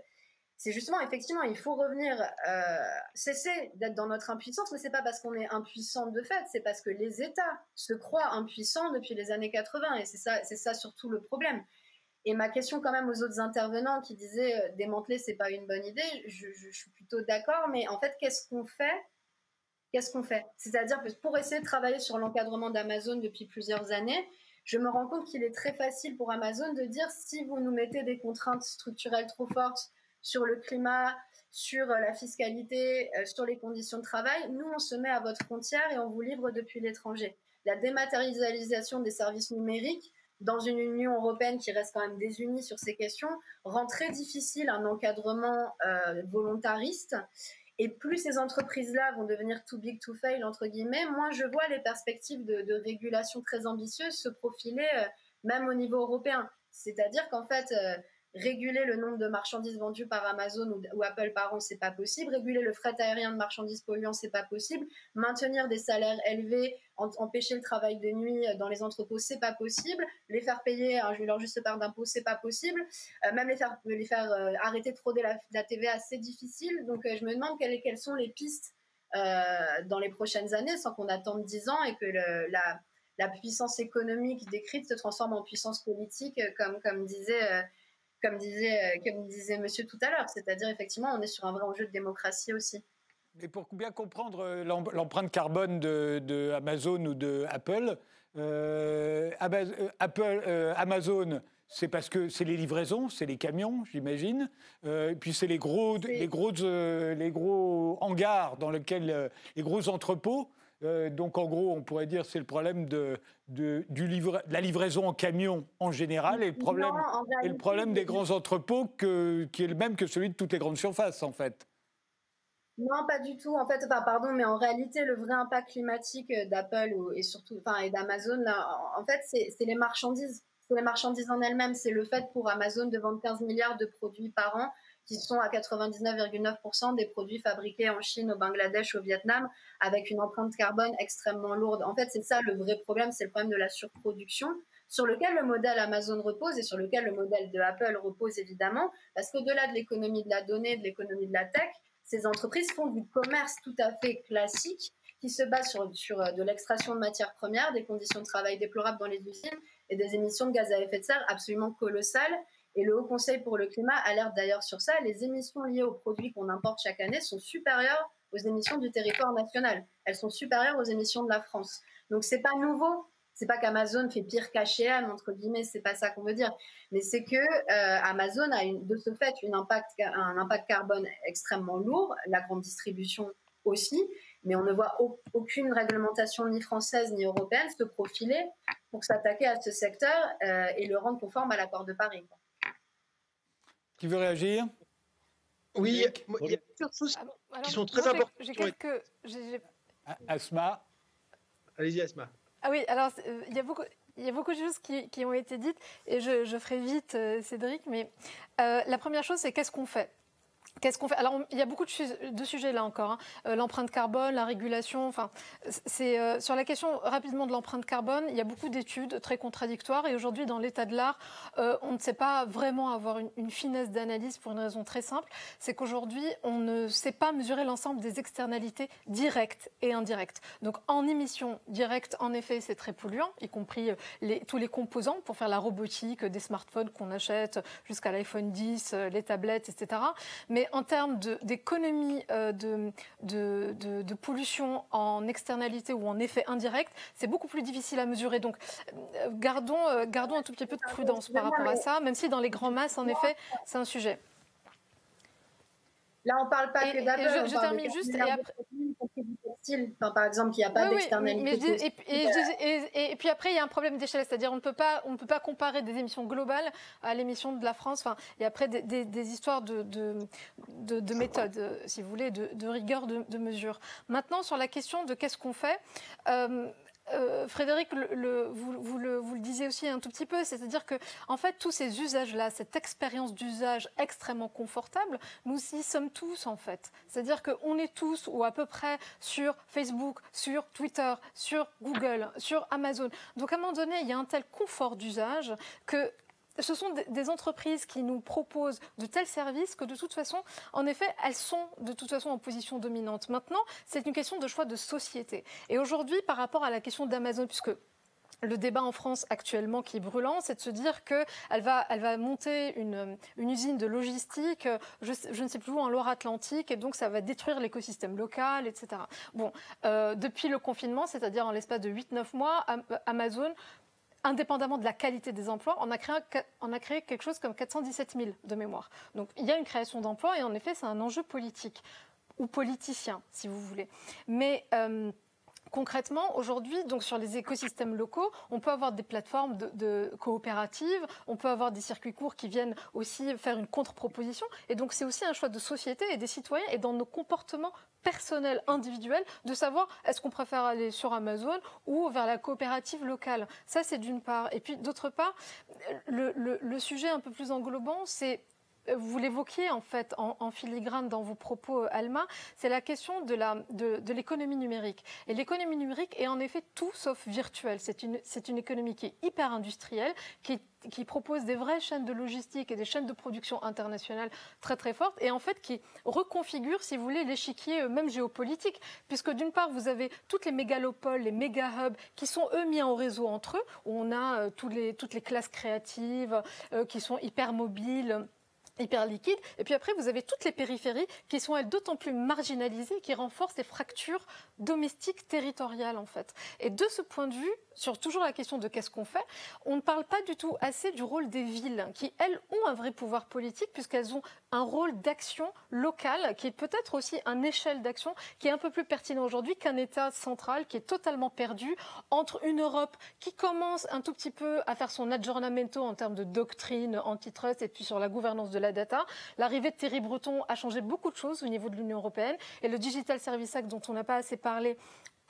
c'est justement, effectivement, il faut revenir, euh, cesser d'être dans notre impuissance, mais c'est pas parce qu'on est impuissant de fait, c'est parce que les États se croient impuissants depuis les années 80, et c'est ça, c'est ça surtout le problème. Et ma question quand même aux autres intervenants qui disaient euh, démanteler c'est pas une bonne idée, je, suis plutôt d'accord, mais en fait qu'est-ce qu'on fait? Qu'est-ce qu'on fait? C'est-à-dire que pour essayer de travailler sur l'encadrement d'Amazon depuis plusieurs années, je me rends compte qu'il est très facile pour Amazon de dire si vous nous mettez des contraintes structurelles trop fortes sur le climat, sur euh, la fiscalité, euh, sur les conditions de travail, nous, on se met à votre frontière et on vous livre depuis l'étranger. La dématérialisation des services numériques, dans une Union européenne qui reste quand même désunie sur ces questions, rend très difficile un encadrement euh, volontariste. Et plus ces entreprises-là vont devenir too big to fail, entre guillemets, moins je vois les perspectives de, régulation très ambitieuses se profiler, même au niveau européen. C'est-à-dire qu'en fait, réguler le nombre de marchandises vendues par Amazon ou, Apple par an, c'est pas possible. Réguler le fret aérien de marchandises polluantes, c'est pas possible. Maintenir des salaires élevés, empêcher le travail de nuit dans les entrepôts, c'est pas possible. Les faire payer leur juste part d'impôts, c'est pas possible. Euh, même les faire, les faire euh, arrêter de frauder la, TVA, c'est difficile. Donc euh, je me demande quelles, sont les pistes euh, dans les prochaines années sans qu'on attende 10 ans et que la, puissance économique décrite se transforme en puissance politique, comme disait comme disait, euh, comme disait monsieur tout à l'heure. C'est-à-dire, effectivement, on est sur un vrai enjeu de démocratie aussi. Mais pour bien comprendre euh, l'empreinte carbone de, de, Amazon ou de Apple, euh, Apple euh, Amazon, c'est parce que c'est les livraisons, c'est les camions, j'imagine. Euh, puis c'est les gros, les gros, les gros hangars dans lesquels les gros entrepôts. Euh, donc en gros, on pourrait dire c'est le problème de, de, du livre, de la livraison en camion en général et le problème, non, et le problème des grands entrepôts que, qui est le même que celui de toutes les grandes surfaces en fait. Non, pas du tout. En fait, enfin, pardon, mais en réalité, le vrai impact climatique d'Apple et surtout, enfin, et d'Amazon, en fait, c'est les marchandises. C'est les marchandises en elles-mêmes. C'est le fait pour Amazon de vendre 15 milliards de produits par an qui sont à 99,9% des produits fabriqués en Chine, au Bangladesh, au Vietnam, avec une empreinte carbone extrêmement lourde. En fait, c'est ça le vrai problème, c'est le problème de la surproduction, sur lequel le modèle Amazon repose et sur lequel le modèle de Apple repose évidemment, parce qu'au-delà de l'économie de la donnée, de l'économie de la tech, ces entreprises font du commerce tout à fait classique qui se base sur, sur de l'extraction de matières premières, des conditions de travail déplorables dans les usines et des émissions de gaz à effet de serre absolument colossales et le Haut Conseil pour le climat alerte d'ailleurs sur ça. Les émissions liées aux produits qu'on importe chaque année sont supérieures aux émissions du territoire national. Elles sont supérieures aux émissions de la France. Donc c'est pas nouveau. C'est pas qu'Amazon fait pire qu'H&M entre guillemets, c'est pas ça qu'on veut dire. Mais c'est que euh, Amazon a de ce fait un impact carbone extrêmement lourd, la grande distribution aussi, mais on ne voit aucune réglementation ni française ni européenne se profiler pour s'attaquer à ce secteur euh, et le rendre conforme à l'accord de Paris. Qui veut réagir? Oui, il y a plusieurs choses alors, alors, qui sont très importantes. J'ai quelques. Asma? Allez-y, Asma. Ah oui, alors euh, il y a beaucoup. Il y a beaucoup de choses qui, qui ont été dites et je, je ferai vite, euh, Cédric. Mais euh, la première chose, c'est qu'est-ce qu'on fait? Qu'est-ce qu'on fait? Alors, il y a beaucoup de, sujets là encore. Hein. Euh, l'empreinte carbone, la régulation. Enfin, c'est euh, sur la question rapidement de l'empreinte carbone. Il y a beaucoup d'études très contradictoires. Et aujourd'hui, dans l'état de l'art, euh, on ne sait pas vraiment avoir une, finesse d'analyse pour une raison très simple. C'est qu'aujourd'hui, on ne sait pas mesurer l'ensemble des externalités directes et indirectes. Donc, en émissions directes, en effet, c'est très polluant, y compris tous les composants pour faire la robotique des smartphones qu'on achète jusqu'à l'iPhone 10, les tablettes, etc. Mais en termes d'économie euh, de, de, pollution en externalité ou en effet indirect, c'est beaucoup plus difficile à mesurer. Donc, euh, gardons, euh, gardons un tout petit peu de prudence par rapport à ça, même si dans les grands masses, en effet, c'est un sujet. Là, on ne parle pas que d'Apple. Je, je termine juste et après par exemple, il n'y a pas d'externalité. et, puis après, il y a un problème d'échelle, c'est-à-dire on ne peut pas, on ne peut pas comparer des émissions globales à l'émission de la France. Enfin, il y a après des, histoires de, de, méthode, si vous voulez, de, rigueur de, mesure. Maintenant, sur la question de qu'est-ce qu'on fait. Euh, euh, Frédéric, vous, le, disiez aussi un tout petit peu, c'est-à-dire que en fait tous ces usages-là, cette expérience d'usage extrêmement confortable, nous y sommes tous en fait. C'est-à-dire qu'on est tous ou à peu près sur Facebook, sur Twitter, sur Google, sur Amazon. Donc à un moment donné, il y a un tel confort d'usage que ce sont des entreprises qui nous proposent de tels services que de toute façon, en effet, elles sont de toute façon en position dominante. Maintenant, c'est une question de choix de société. Et aujourd'hui, par rapport à la question d'Amazon, puisque le débat en France actuellement qui est brûlant, c'est de se dire qu'elle va, elle va monter une, usine de logistique, je, ne sais plus où, en Loire-Atlantique, et donc ça va détruire l'écosystème local, etc. Bon, euh, depuis le confinement, c'est-à-dire en l'espace de 8-9 mois, Amazon indépendamment de la qualité des emplois, on a créé, quelque chose comme 417 000 de mémoire. Donc il y a une création d'emplois et en effet c'est un enjeu politique ou politicien si vous voulez. Mais euh, concrètement, aujourd'hui, donc sur les écosystèmes locaux, on peut avoir des plateformes de, coopératives, on peut avoir des circuits courts qui viennent aussi faire une contre-proposition. Et donc, c'est aussi un choix de société et des citoyens et dans nos comportements personnels, individuels, de savoir est-ce qu'on préfère aller sur Amazon ou vers la coopérative locale. Ça, c'est d'une part. Et puis, d'autre part, le, le sujet un peu plus englobant, c'est vous l'évoquiez en fait en, filigrane dans vos propos, euh, Alma, c'est la question de, l'économie numérique. Et l'économie numérique est en effet tout sauf virtuelle. C'est une, économie qui est hyper industrielle, qui, propose des vraies chaînes de logistique et des chaînes de production internationales très très fortes, et en fait qui reconfigure, si vous voulez, l'échiquier euh, même géopolitique, puisque d'une part, vous avez toutes les mégalopoles, les méga hubs, qui sont eux mis en réseau entre eux, où on a euh, toutes les classes créatives qui sont hyper mobiles hyper liquide. Et puis après, vous avez toutes les périphéries qui sont, elles, d'autant plus marginalisées, qui renforcent les fractures domestiques territoriales, en fait. Et de ce point de vue, sur toujours la question de qu'est-ce qu'on fait, on ne parle pas du tout assez du rôle des villes, qui, elles, ont un vrai pouvoir politique, puisqu'elles ont un rôle d'action locale, qui est peut-être aussi un échelle d'action, qui est un peu plus pertinent aujourd'hui qu'un État central qui est totalement perdu entre une Europe qui commence un tout petit peu à faire son aggiornamento en termes de doctrine antitrust et puis sur la gouvernance de la data. L'arrivée de Thierry Breton a changé beaucoup de choses au niveau de l'Union européenne et le Digital Service Act dont on n'a pas assez parlé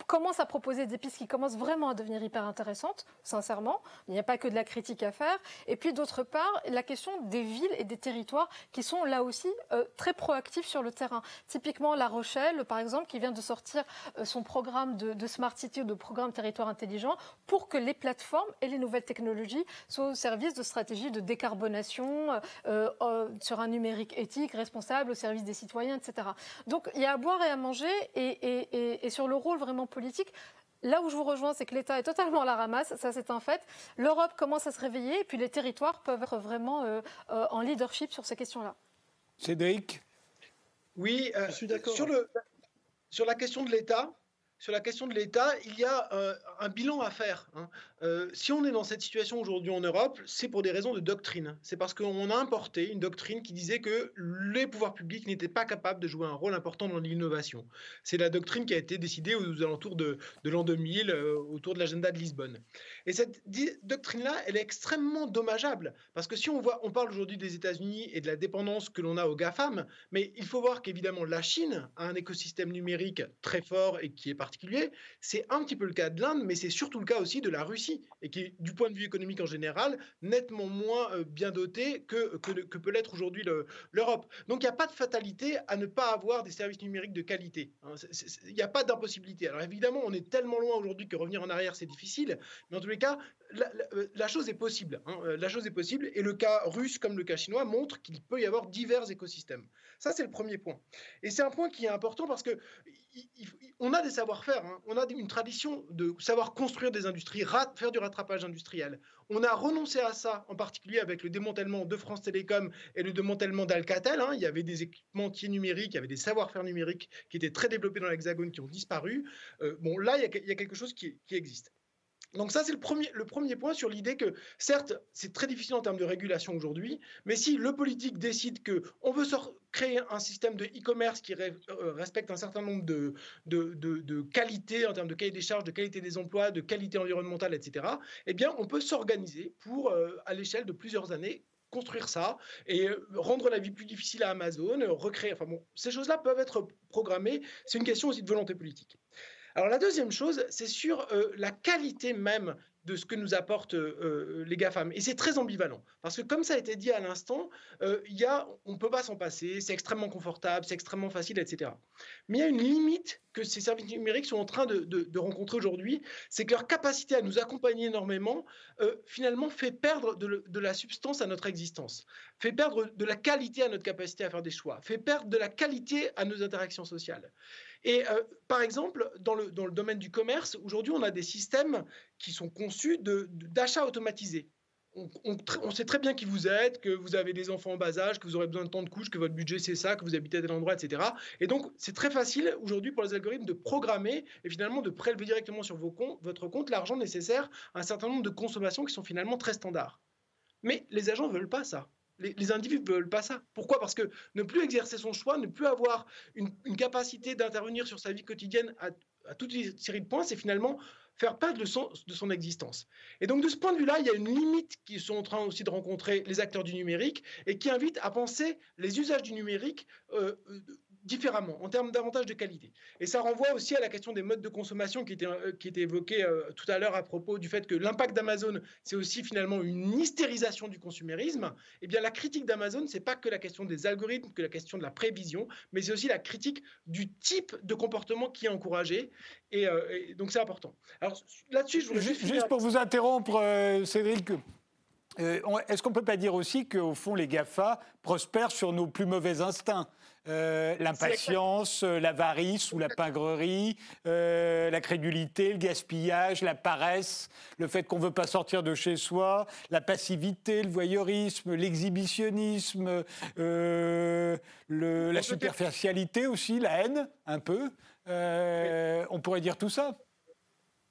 commence à proposer des pistes qui commencent vraiment à devenir hyper intéressantes, sincèrement. Il n'y a pas que de la critique à faire. Et puis d'autre part, la question des villes et des territoires qui sont là aussi euh, très proactifs sur le terrain. Typiquement La Rochelle, par exemple, qui vient de sortir euh, son programme de, Smart City ou de programme territoire intelligent pour que les plateformes et les nouvelles technologies soient au service de stratégies de décarbonation euh, sur un numérique éthique, responsable, au service des citoyens, etc. Donc il y a à boire et à manger et sur le rôle vraiment politique. Là où je vous rejoins, c'est que l'État est totalement à la ramasse, ça c'est un fait. L'Europe commence à se réveiller et puis les territoires peuvent être vraiment euh, euh, en leadership sur ces questions-là. Cédric? Oui, euh, je suis d'accord. Sur, sur la question de l'État, sur la question de l'État, il y a euh, un bilan à faire. Hein. Euh, si on est dans cette situation aujourd'hui en Europe, c'est pour des raisons de doctrine. C'est parce qu'on a importé une doctrine qui disait que les pouvoirs publics n'étaient pas capables de jouer un rôle important dans l'innovation. C'est la doctrine qui a été décidée aux alentours de, l'an 2000, euh, autour de l'agenda de Lisbonne. Et cette doctrine-là, elle est extrêmement dommageable. Parce que si on voit, on parle aujourd'hui des États-Unis et de la dépendance que l'on a aux GAFAM, mais il faut voir qu'évidemment la Chine a un écosystème numérique très fort et qui est C'est un petit peu le cas de l'Inde, mais c'est surtout le cas aussi de la Russie, et qui du point de vue économique en général, nettement moins euh, bien dotée que, que, peut l'être aujourd'hui l'Europe. Donc il n'y a pas de fatalité à ne pas avoir des services numériques de qualité. Hein. Il n'y a pas d'impossibilité. Alors évidemment, on est tellement loin aujourd'hui que revenir en arrière, c'est difficile, mais en tous les cas, la, la, chose est possible. Hein. La chose est possible, et le cas russe comme le cas chinois montre qu'il peut y avoir divers écosystèmes. Ça, c'est le premier point. Et c'est un point qui est important parce que on a des savoir-faire, hein. on a une tradition de savoir construire des industries, faire du rattrapage industriel. On a renoncé à ça, en particulier avec le démantèlement de France Télécom et le démantèlement d'Alcatel. Hein. Il y avait des équipementiers numériques, il y avait des savoir-faire numériques qui étaient très développés dans l'Hexagone, qui ont disparu. Euh, bon, là, il y, a, quelque chose qui existe. Donc ça, c'est le premier, le premier point sur l'idée que, certes, c'est très difficile en termes de régulation aujourd'hui, mais si le politique décide qu'on veut créer un système de e-commerce qui euh, respecte un certain nombre de, de, de, qualités en termes de cahier des charges, de qualité des emplois, de qualité environnementale, etc., eh bien, on peut s'organiser pour, euh, à l'échelle de plusieurs années, construire ça et euh, rendre la vie plus difficile à Amazon, recréer. Enfin bon, ces choses-là peuvent être programmées. C'est une question aussi de volonté politique. Alors la deuxième chose, c'est sur euh, la qualité même de ce que nous apportent euh, euh, les GAFAM. Et c'est très ambivalent. Parce que comme ça a été dit à l'instant, a, on ne peut pas s'en passer, c'est extrêmement confortable, c'est extrêmement facile, etc. Mais il y a une limite que ces services numériques sont en train de, rencontrer aujourd'hui, c'est que leur capacité à nous accompagner énormément, finalement, fait perdre de, la substance à notre existence, fait perdre de la qualité à notre capacité à faire des choix, fait perdre de la qualité à nos interactions sociales. Et euh, par exemple, dans le, domaine du commerce, aujourd'hui, on a des systèmes qui sont conçus d'achat de, automatisé. On, sait très bien qui vous êtes, que vous avez des enfants en bas âge, que vous aurez besoin de temps de couches, que votre budget c'est ça, que vous habitez à tel endroit, etc. Et donc, c'est très facile aujourd'hui pour les algorithmes de programmer et finalement de prélever directement sur votre compte l'argent nécessaire à un certain nombre de consommations qui sont finalement très standards. Mais les agents ne veulent pas ça les, individus ne veulent pas ça. Pourquoi? Parce que ne plus exercer son choix, ne plus avoir une, capacité d'intervenir sur sa vie quotidienne à, toute une série de points, c'est finalement faire perdre le sens de son existence. Et donc de ce point de vue-là, il y a une limite qui sont en train aussi de rencontrer les acteurs du numérique et qui invite à penser les usages du numérique euh, différemment, en termes d'avantages de qualité. Et ça renvoie aussi à la question des modes de consommation qui était, euh, qui était évoquée euh, tout à l'heure à propos du fait que l'impact d'Amazon, c'est aussi finalement une hystérisation du consumérisme. Eh bien, la critique d'Amazon, c'est pas que la question des algorithmes, que la question de la prévision, mais c'est aussi la critique du type de comportement qui est encouragé. Et, euh, donc, c'est important. Alors, là-dessus, je voudrais juste... Juste pour vous interrompre, Cédric, est-ce qu'on ne peut pas dire aussi qu'au fond, les GAFA prospèrent sur nos plus mauvais instincts? Euh, l'impatience, euh, l'avarice ou la pingrerie, euh, la crédulité, le gaspillage, la paresse, le fait qu'on ne veut pas sortir de chez soi, la passivité, le voyeurisme, l'exhibitionnisme, la superficialité aussi, la haine, un peu. on pourrait dire tout ça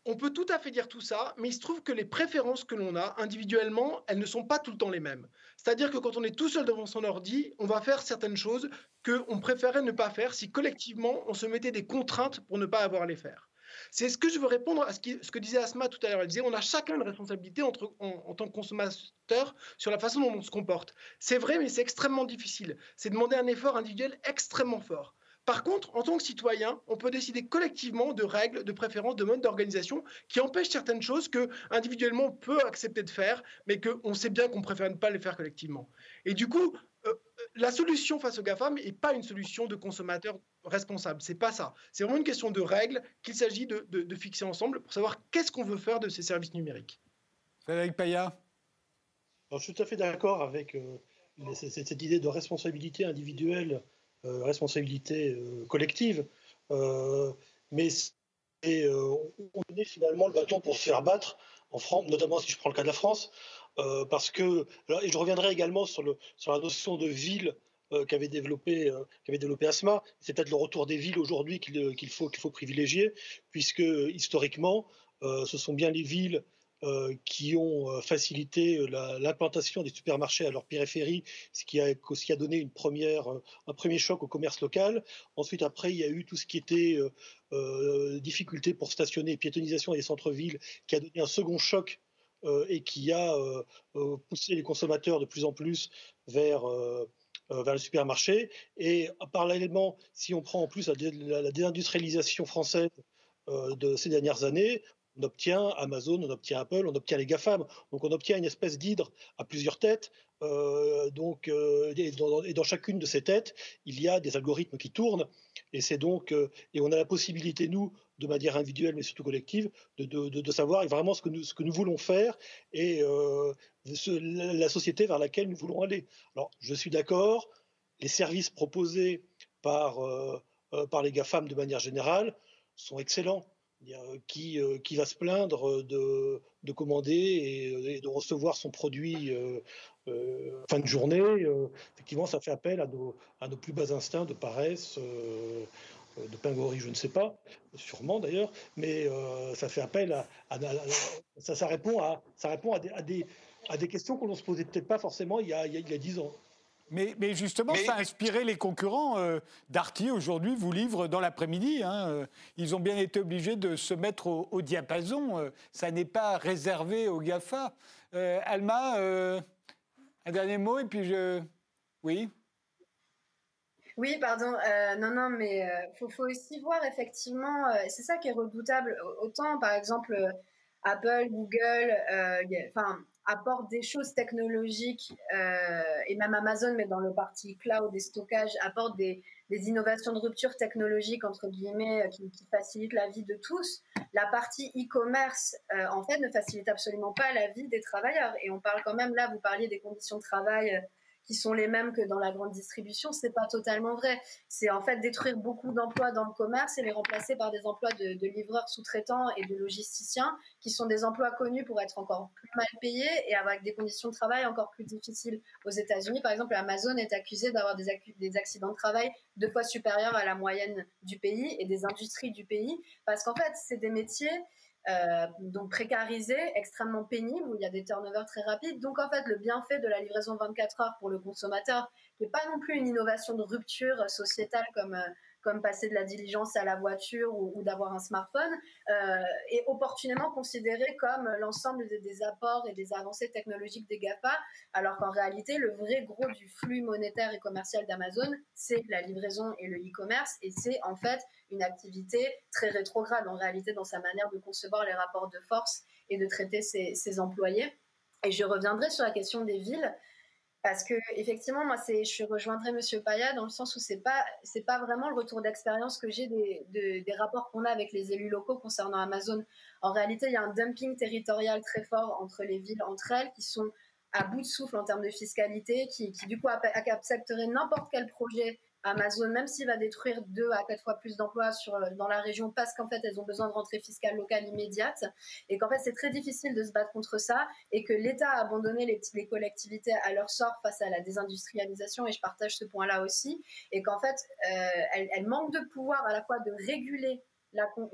on peut tout à fait dire tout ça, mais il se trouve que les préférences que l'on a individuellement, elles ne sont pas tout le temps les mêmes. C'est-à-dire que quand on est tout seul devant son ordi, on va faire certaines choses qu'on préférait ne pas faire si collectivement on se mettait des contraintes pour ne pas avoir à les faire. C'est ce que je veux répondre à ce, que disait Asma tout à l'heure. Elle disait on a chacun une responsabilité en, tant que consommateur sur la façon dont on se comporte. C'est vrai, mais c'est extrêmement difficile. C'est demander un effort individuel extrêmement fort. Par contre, en tant que citoyen, on peut décider collectivement de règles, de préférences, de modes d'organisation qui empêchent certaines choses que individuellement on peut accepter de faire, mais qu'on sait bien qu'on préfère ne pas les faire collectivement. Et du coup, euh, la solution face aux GAFAM n'est pas une solution de consommateur responsable. C'est pas ça. C'est vraiment une question de règles qu'il s'agit de, fixer ensemble pour savoir qu'est-ce qu'on veut faire de ces services numériques. Frédéric Paya Je suis tout à fait d'accord avec euh, cette idée de responsabilité individuelle euh, responsabilité euh, collective. Euh, mais on est finalement le bâton pour se faire battre, en France, notamment si je prends le cas de la France, parce que, et je reviendrai également sur, la notion de ville qu'avait développé, qu'avait développé Asma. C'est peut-être le retour des villes aujourd'hui qu'il faut, qu'il faut privilégier, puisque historiquement, ce sont bien les villes euh, qui ont euh, facilité euh, l'implantation des supermarchés à leur périphérie, ce qui a, donné un premier choc au commerce local. Ensuite, après, il y a eu tout ce qui était euh, difficulté pour stationner, piétonisation des centres-villes, qui a donné un second choc et qui a poussé les consommateurs de plus en plus vers le supermarché. Et parallèlement, si on prend en plus la, déindustrialisation française de ces dernières années, on obtient Amazon, on obtient Apple, on obtient les GAFAM. Donc on obtient une espèce d'hydre à plusieurs têtes. donc, et dans, chacune de ces têtes, il y a des algorithmes qui tournent. Et donc, et on a la possibilité, nous, de manière individuelle mais surtout collective, de, savoir vraiment ce que, nous, ce que nous voulons faire et la société vers laquelle nous voulons aller. Alors, je suis d'accord, les services proposés par, par les GAFAM de manière générale sont excellents. Qui, qui, va se plaindre de, de commander et, de recevoir son produit fin de journée Effectivement, ça fait appel à nos, à nos plus bas instincts de paresse, de pingorie, je ne sais pas, sûrement d'ailleurs, mais ça fait appel à, ça, ça, répond à, ça répond à des, à des, des questions qu'on ne se posait peut-être pas forcément il y a, il y a 10 ans. Mais, justement, ça a inspiré les concurrents. Euh, Darty, aujourd'hui, vous livre dans l'après-midi. Hein, euh, ils ont bien été obligés de se mettre au, diapason. Euh, ça n'est pas réservé aux GAFA. Alma, un dernier mot et puis je... Oui oui, pardon. non, non, mais il faut, aussi voir effectivement, c'est ça qui est redoutable. Autant, par exemple, Apple, Google, enfin, apporte des choses technologiques euh, et même Amazon, mais dans le parti cloud et stockage, apporte des, innovations de rupture technologique entre guillemets euh, qui, facilitent la vie de tous. La partie e-commerce, euh, en fait, ne facilite absolument pas la vie des travailleurs. Et on parle quand même là, vous parliez des conditions de travail qui sont les mêmes que dans la grande distribution, c'est pas totalement vrai. C'est en fait détruire beaucoup d'emplois dans le commerce et les remplacer par des emplois de, livreurs sous-traitants et de logisticiens, qui sont des emplois connus pour être encore plus mal payés et avec des conditions de travail encore plus difficiles. Aux États-Unis, par exemple, Amazon est accusé d'avoir des, des accidents de travail deux fois supérieurs à la moyenne du pays et des industries du pays, parce qu'en fait, c'est des métiers euh, donc précarisé, extrêmement pénible, où il y a des turnovers très rapides. Donc en fait, le bienfait de la livraison 24 heures pour le consommateur, n'est pas non plus une innovation de rupture sociétale comme euh, comme passer de la diligence à la voiture ou, d'avoir un smartphone, euh, est opportunément considéré comme l'ensemble des, apports et des avancées technologiques des GAFA, alors qu'en réalité, le vrai gros du flux monétaire et commercial d'Amazon, c'est la livraison et le e-commerce, et c'est en fait une activité très rétrograde en réalité dans sa manière de concevoir les rapports de force et de traiter ses employés. Et je reviendrai sur la question des villes. Parce que effectivement, moi, c'est, je rejoindrai Monsieur Paya dans le sens où c'est pas, c'est pas vraiment le retour d'expérience que j'ai des, des rapports qu'on a avec les élus locaux concernant Amazon. En réalité, il y a un dumping territorial très fort entre les villes entre elles qui sont à bout de souffle en termes de fiscalité, qui, qui du coup accepteraient n'importe quel projet Amazon, même s'il va détruire deux à quatre fois plus d'emplois euh, dans la région parce qu'en fait, elles ont besoin de rentrée fiscale locale immédiate et qu'en fait, c'est très difficile de se battre contre ça et que l'État a abandonné les, collectivités à leur sort face à la désindustrialisation et je partage ce point-là aussi et qu'en fait, euh, elles, manquent de pouvoir à la fois de réguler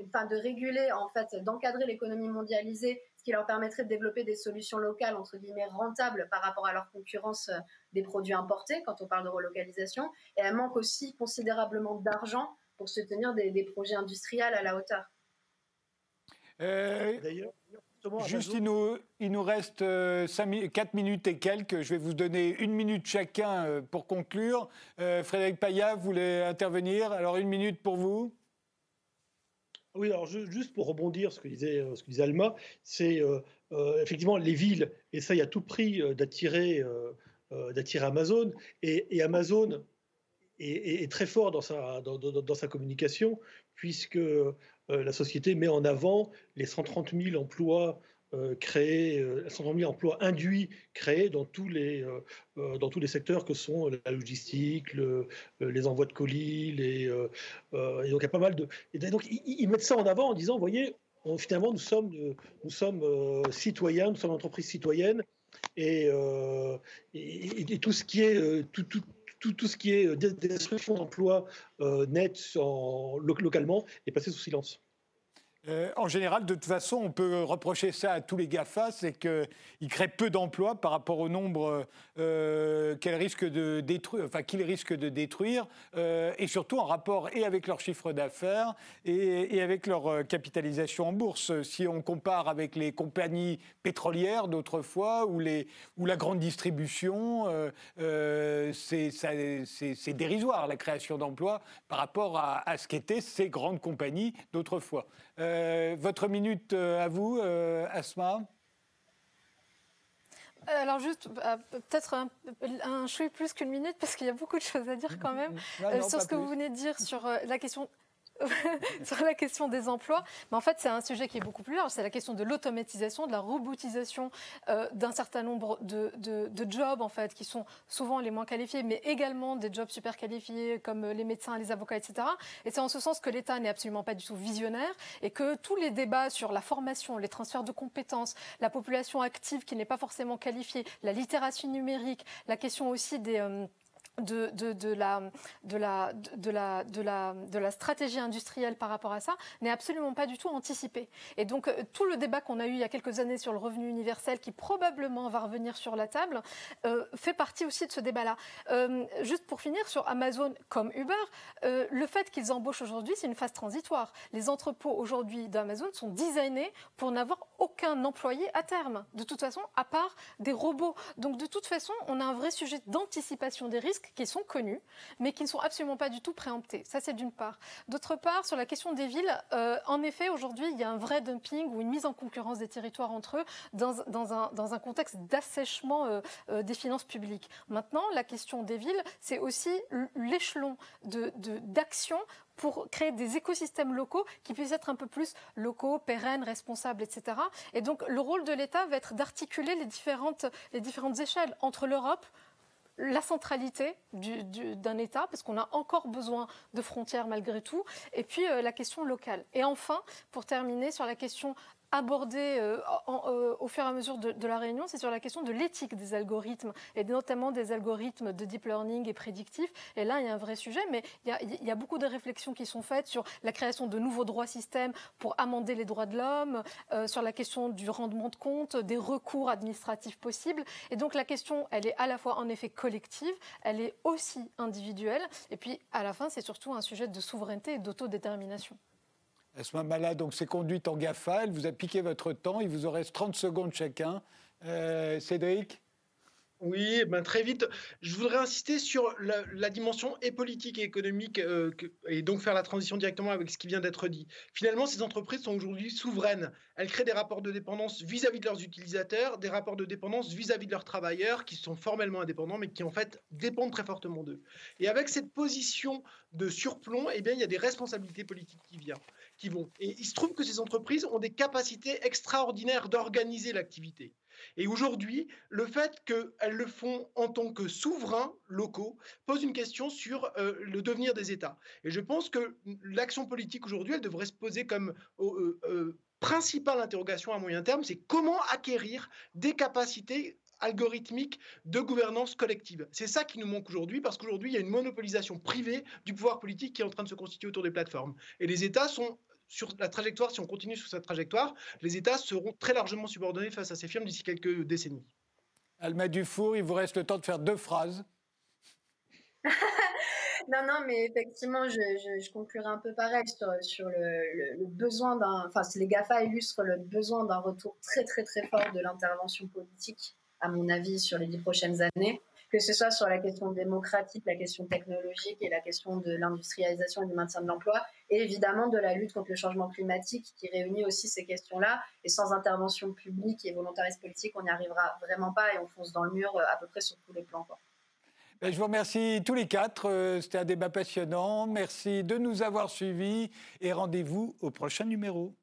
enfin, de réguler, en fait, d'encadrer l'économie mondialisée ce qui leur permettrait de développer des solutions locales, entre guillemets, rentables par rapport à leur concurrence euh, des produits importés quand on parle de relocalisation. Et elle manque aussi considérablement d'argent pour soutenir des, des, projets industriels à la hauteur. Euh, D'ailleurs, Juste, il nous, il nous reste 4 euh, minutes et quelques. Je vais vous donner une minute chacun pour conclure. Frédéric Payat, vous voulez intervenir Alors, une minute pour vous. Oui, alors juste pour rebondir ce que disait, euh, ce que disait Alma, c'est euh, euh, effectivement les villes essayent à tout prix d'attirer Amazon et, Amazon est, très fort dans sa, dans, sa communication puisque la société met en avant les 130 000 emplois euh, créés, 130 000 emplois induits créés dans tous les, euh, euh, secteurs que sont la logistique, les envois de colis, et donc il y a pas mal de... Donc ils, mettent ça en avant en disant, vous voyez, finalement nous sommes, citoyens, nous sommes entreprises citoyennes, et, et, tout ce qui est... Tout, tout, ce qui est destruction d'emplois nets localement est passé sous silence. Euh, en général, de toute façon, on peut reprocher ça à tous les GAFA, c'est qu'ils créent peu d'emplois par rapport au nombre euh, qu'ils risquent de détruire, enfin risquent de détruire, euh, et surtout en rapport et avec leur chiffre d'affaires et, avec leur capitalisation en bourse. Si on compare avec les compagnies pétrolières d'autrefois ou, la grande distribution, c'est dérisoire la création d'emplois par rapport à, ce qu'étaient ces grandes compagnies d'autrefois. Euh, votre minute euh, à vous, euh, Asma. Alors juste, peut-être un, un plus qu'une minute, parce qu'il y a beaucoup de choses à dire quand même, sur ce que vous venez de dire sur la question sur la question des emplois. Mais en fait, c'est un sujet qui est beaucoup plus large. C'est la question de l'automatisation, de la robotisation euh, d'un certain nombre de, jobs, en fait, qui sont souvent les moins qualifiés, mais également des jobs super qualifiés, comme les médecins, les avocats, etc. Et c'est en ce sens que l'État n'est absolument pas du tout visionnaire et que tous les débats sur la formation, les transferts de compétences, la population active qui n'est pas forcément qualifiée, la littératie numérique, la question aussi des... Euh, de, la, stratégie industrielle par rapport à ça n'est absolument pas du tout anticipé. Et donc euh, tout le débat qu'on a eu il y a quelques années sur le revenu universel, qui probablement va revenir sur la table, euh, fait partie aussi de ce débat-là. Euh, juste pour finir, sur Amazon comme Uber, le fait qu'ils embauchent aujourd'hui, c'est une phase transitoire. Les entrepôts aujourd'hui d'Amazon sont designés pour n'avoir aucun employé à terme, de toute façon, à part des robots. Donc de toute façon, on a un vrai sujet d'anticipation des risques qui sont connus, mais qui ne sont absolument pas du tout préemptés. Ça, c'est d'une part. D'autre part, sur la question des villes, euh, en effet, aujourd'hui, il y a un vrai dumping ou une mise en concurrence des territoires entre eux dans, un, contexte d'assèchement euh, euh, des finances publiques. Maintenant, la question des villes, c'est aussi l'échelon d'action pour créer des écosystèmes locaux qui puissent être un peu plus locaux, pérennes, responsables, etc. Et donc, le rôle de l'État va être d'articuler les différentes, les différentes échelles entre l'Europe, la centralité d'un État, parce qu'on a encore besoin de frontières malgré tout, et puis euh, la question locale. Et enfin, pour terminer sur la question abordé euh, euh, au fur et à mesure de, la réunion, c'est sur la question de l'éthique des algorithmes, et notamment des algorithmes de deep learning et prédictifs. Et là, il y a un vrai sujet, mais il y a, beaucoup de réflexions qui sont faites sur la création de nouveaux droits systèmes pour amender les droits de l'homme, euh, sur la question du rendement de compte, des recours administratifs possibles. Et donc la question, elle est à la fois en effet collective, elle est aussi individuelle, et puis à la fin, c'est surtout un sujet de souveraineté et d'autodétermination. Asma Mala, donc c'est conduite en GAFA, elle vous a piqué votre temps, il vous en reste 30 secondes chacun. Euh, Cédric? Oui, ben très vite. Je voudrais insister sur la, dimension et politique et économique euh, et donc faire la transition directement avec ce qui vient d'être dit. Finalement, ces entreprises sont aujourd'hui souveraines. Elles créent des rapports de dépendance vis-à-vis de leurs utilisateurs, des rapports de dépendance vis-à-vis de leurs travailleurs qui sont formellement indépendants mais qui en fait dépendent très fortement d'eux. Et avec cette position de surplomb, eh bien, il y a des responsabilités politiques qui viennent qui vont. Et il se trouve que ces entreprises ont des capacités extraordinaires d'organiser l'activité. Et aujourd'hui, le fait qu'elles le font en tant que souverains locaux pose une question sur euh, le devenir des États. Et je pense que l'action politique aujourd'hui, elle devrait se poser comme euh, euh, principale interrogation à moyen terme, c'est comment acquérir des capacités algorithmiques de gouvernance collective. C'est ça qui nous manque aujourd'hui, parce qu'aujourd'hui, il y a une monopolisation privée du pouvoir politique qui est en train de se constituer autour des plateformes. Et les États sont sur la trajectoire, si on continue sur cette trajectoire, les États seront très largement subordonnés face à ces firmes d'ici quelques décennies. Alma Dufour, il vous reste le temps de faire deux phrases. non, non, mais effectivement, je, conclurai un peu pareil sur, le, le, besoin d'un. Enfin, les GAFA illustrent le besoin d'un retour très, très, très fort de l'intervention politique, à mon avis, sur les dix prochaines années que ce soit sur la question démocratique, la question technologique et la question de l'industrialisation et du maintien de l'emploi, et évidemment de la lutte contre le changement climatique qui réunit aussi ces questions-là. Et sans intervention publique et volontarisme politique, on n'y arrivera vraiment pas et on fonce dans le mur euh, à peu près sur tous les plans. Ben, je vous remercie tous les quatre. Euh, c'était un débat passionnant. Merci de nous avoir suivis et rendez-vous au prochain numéro.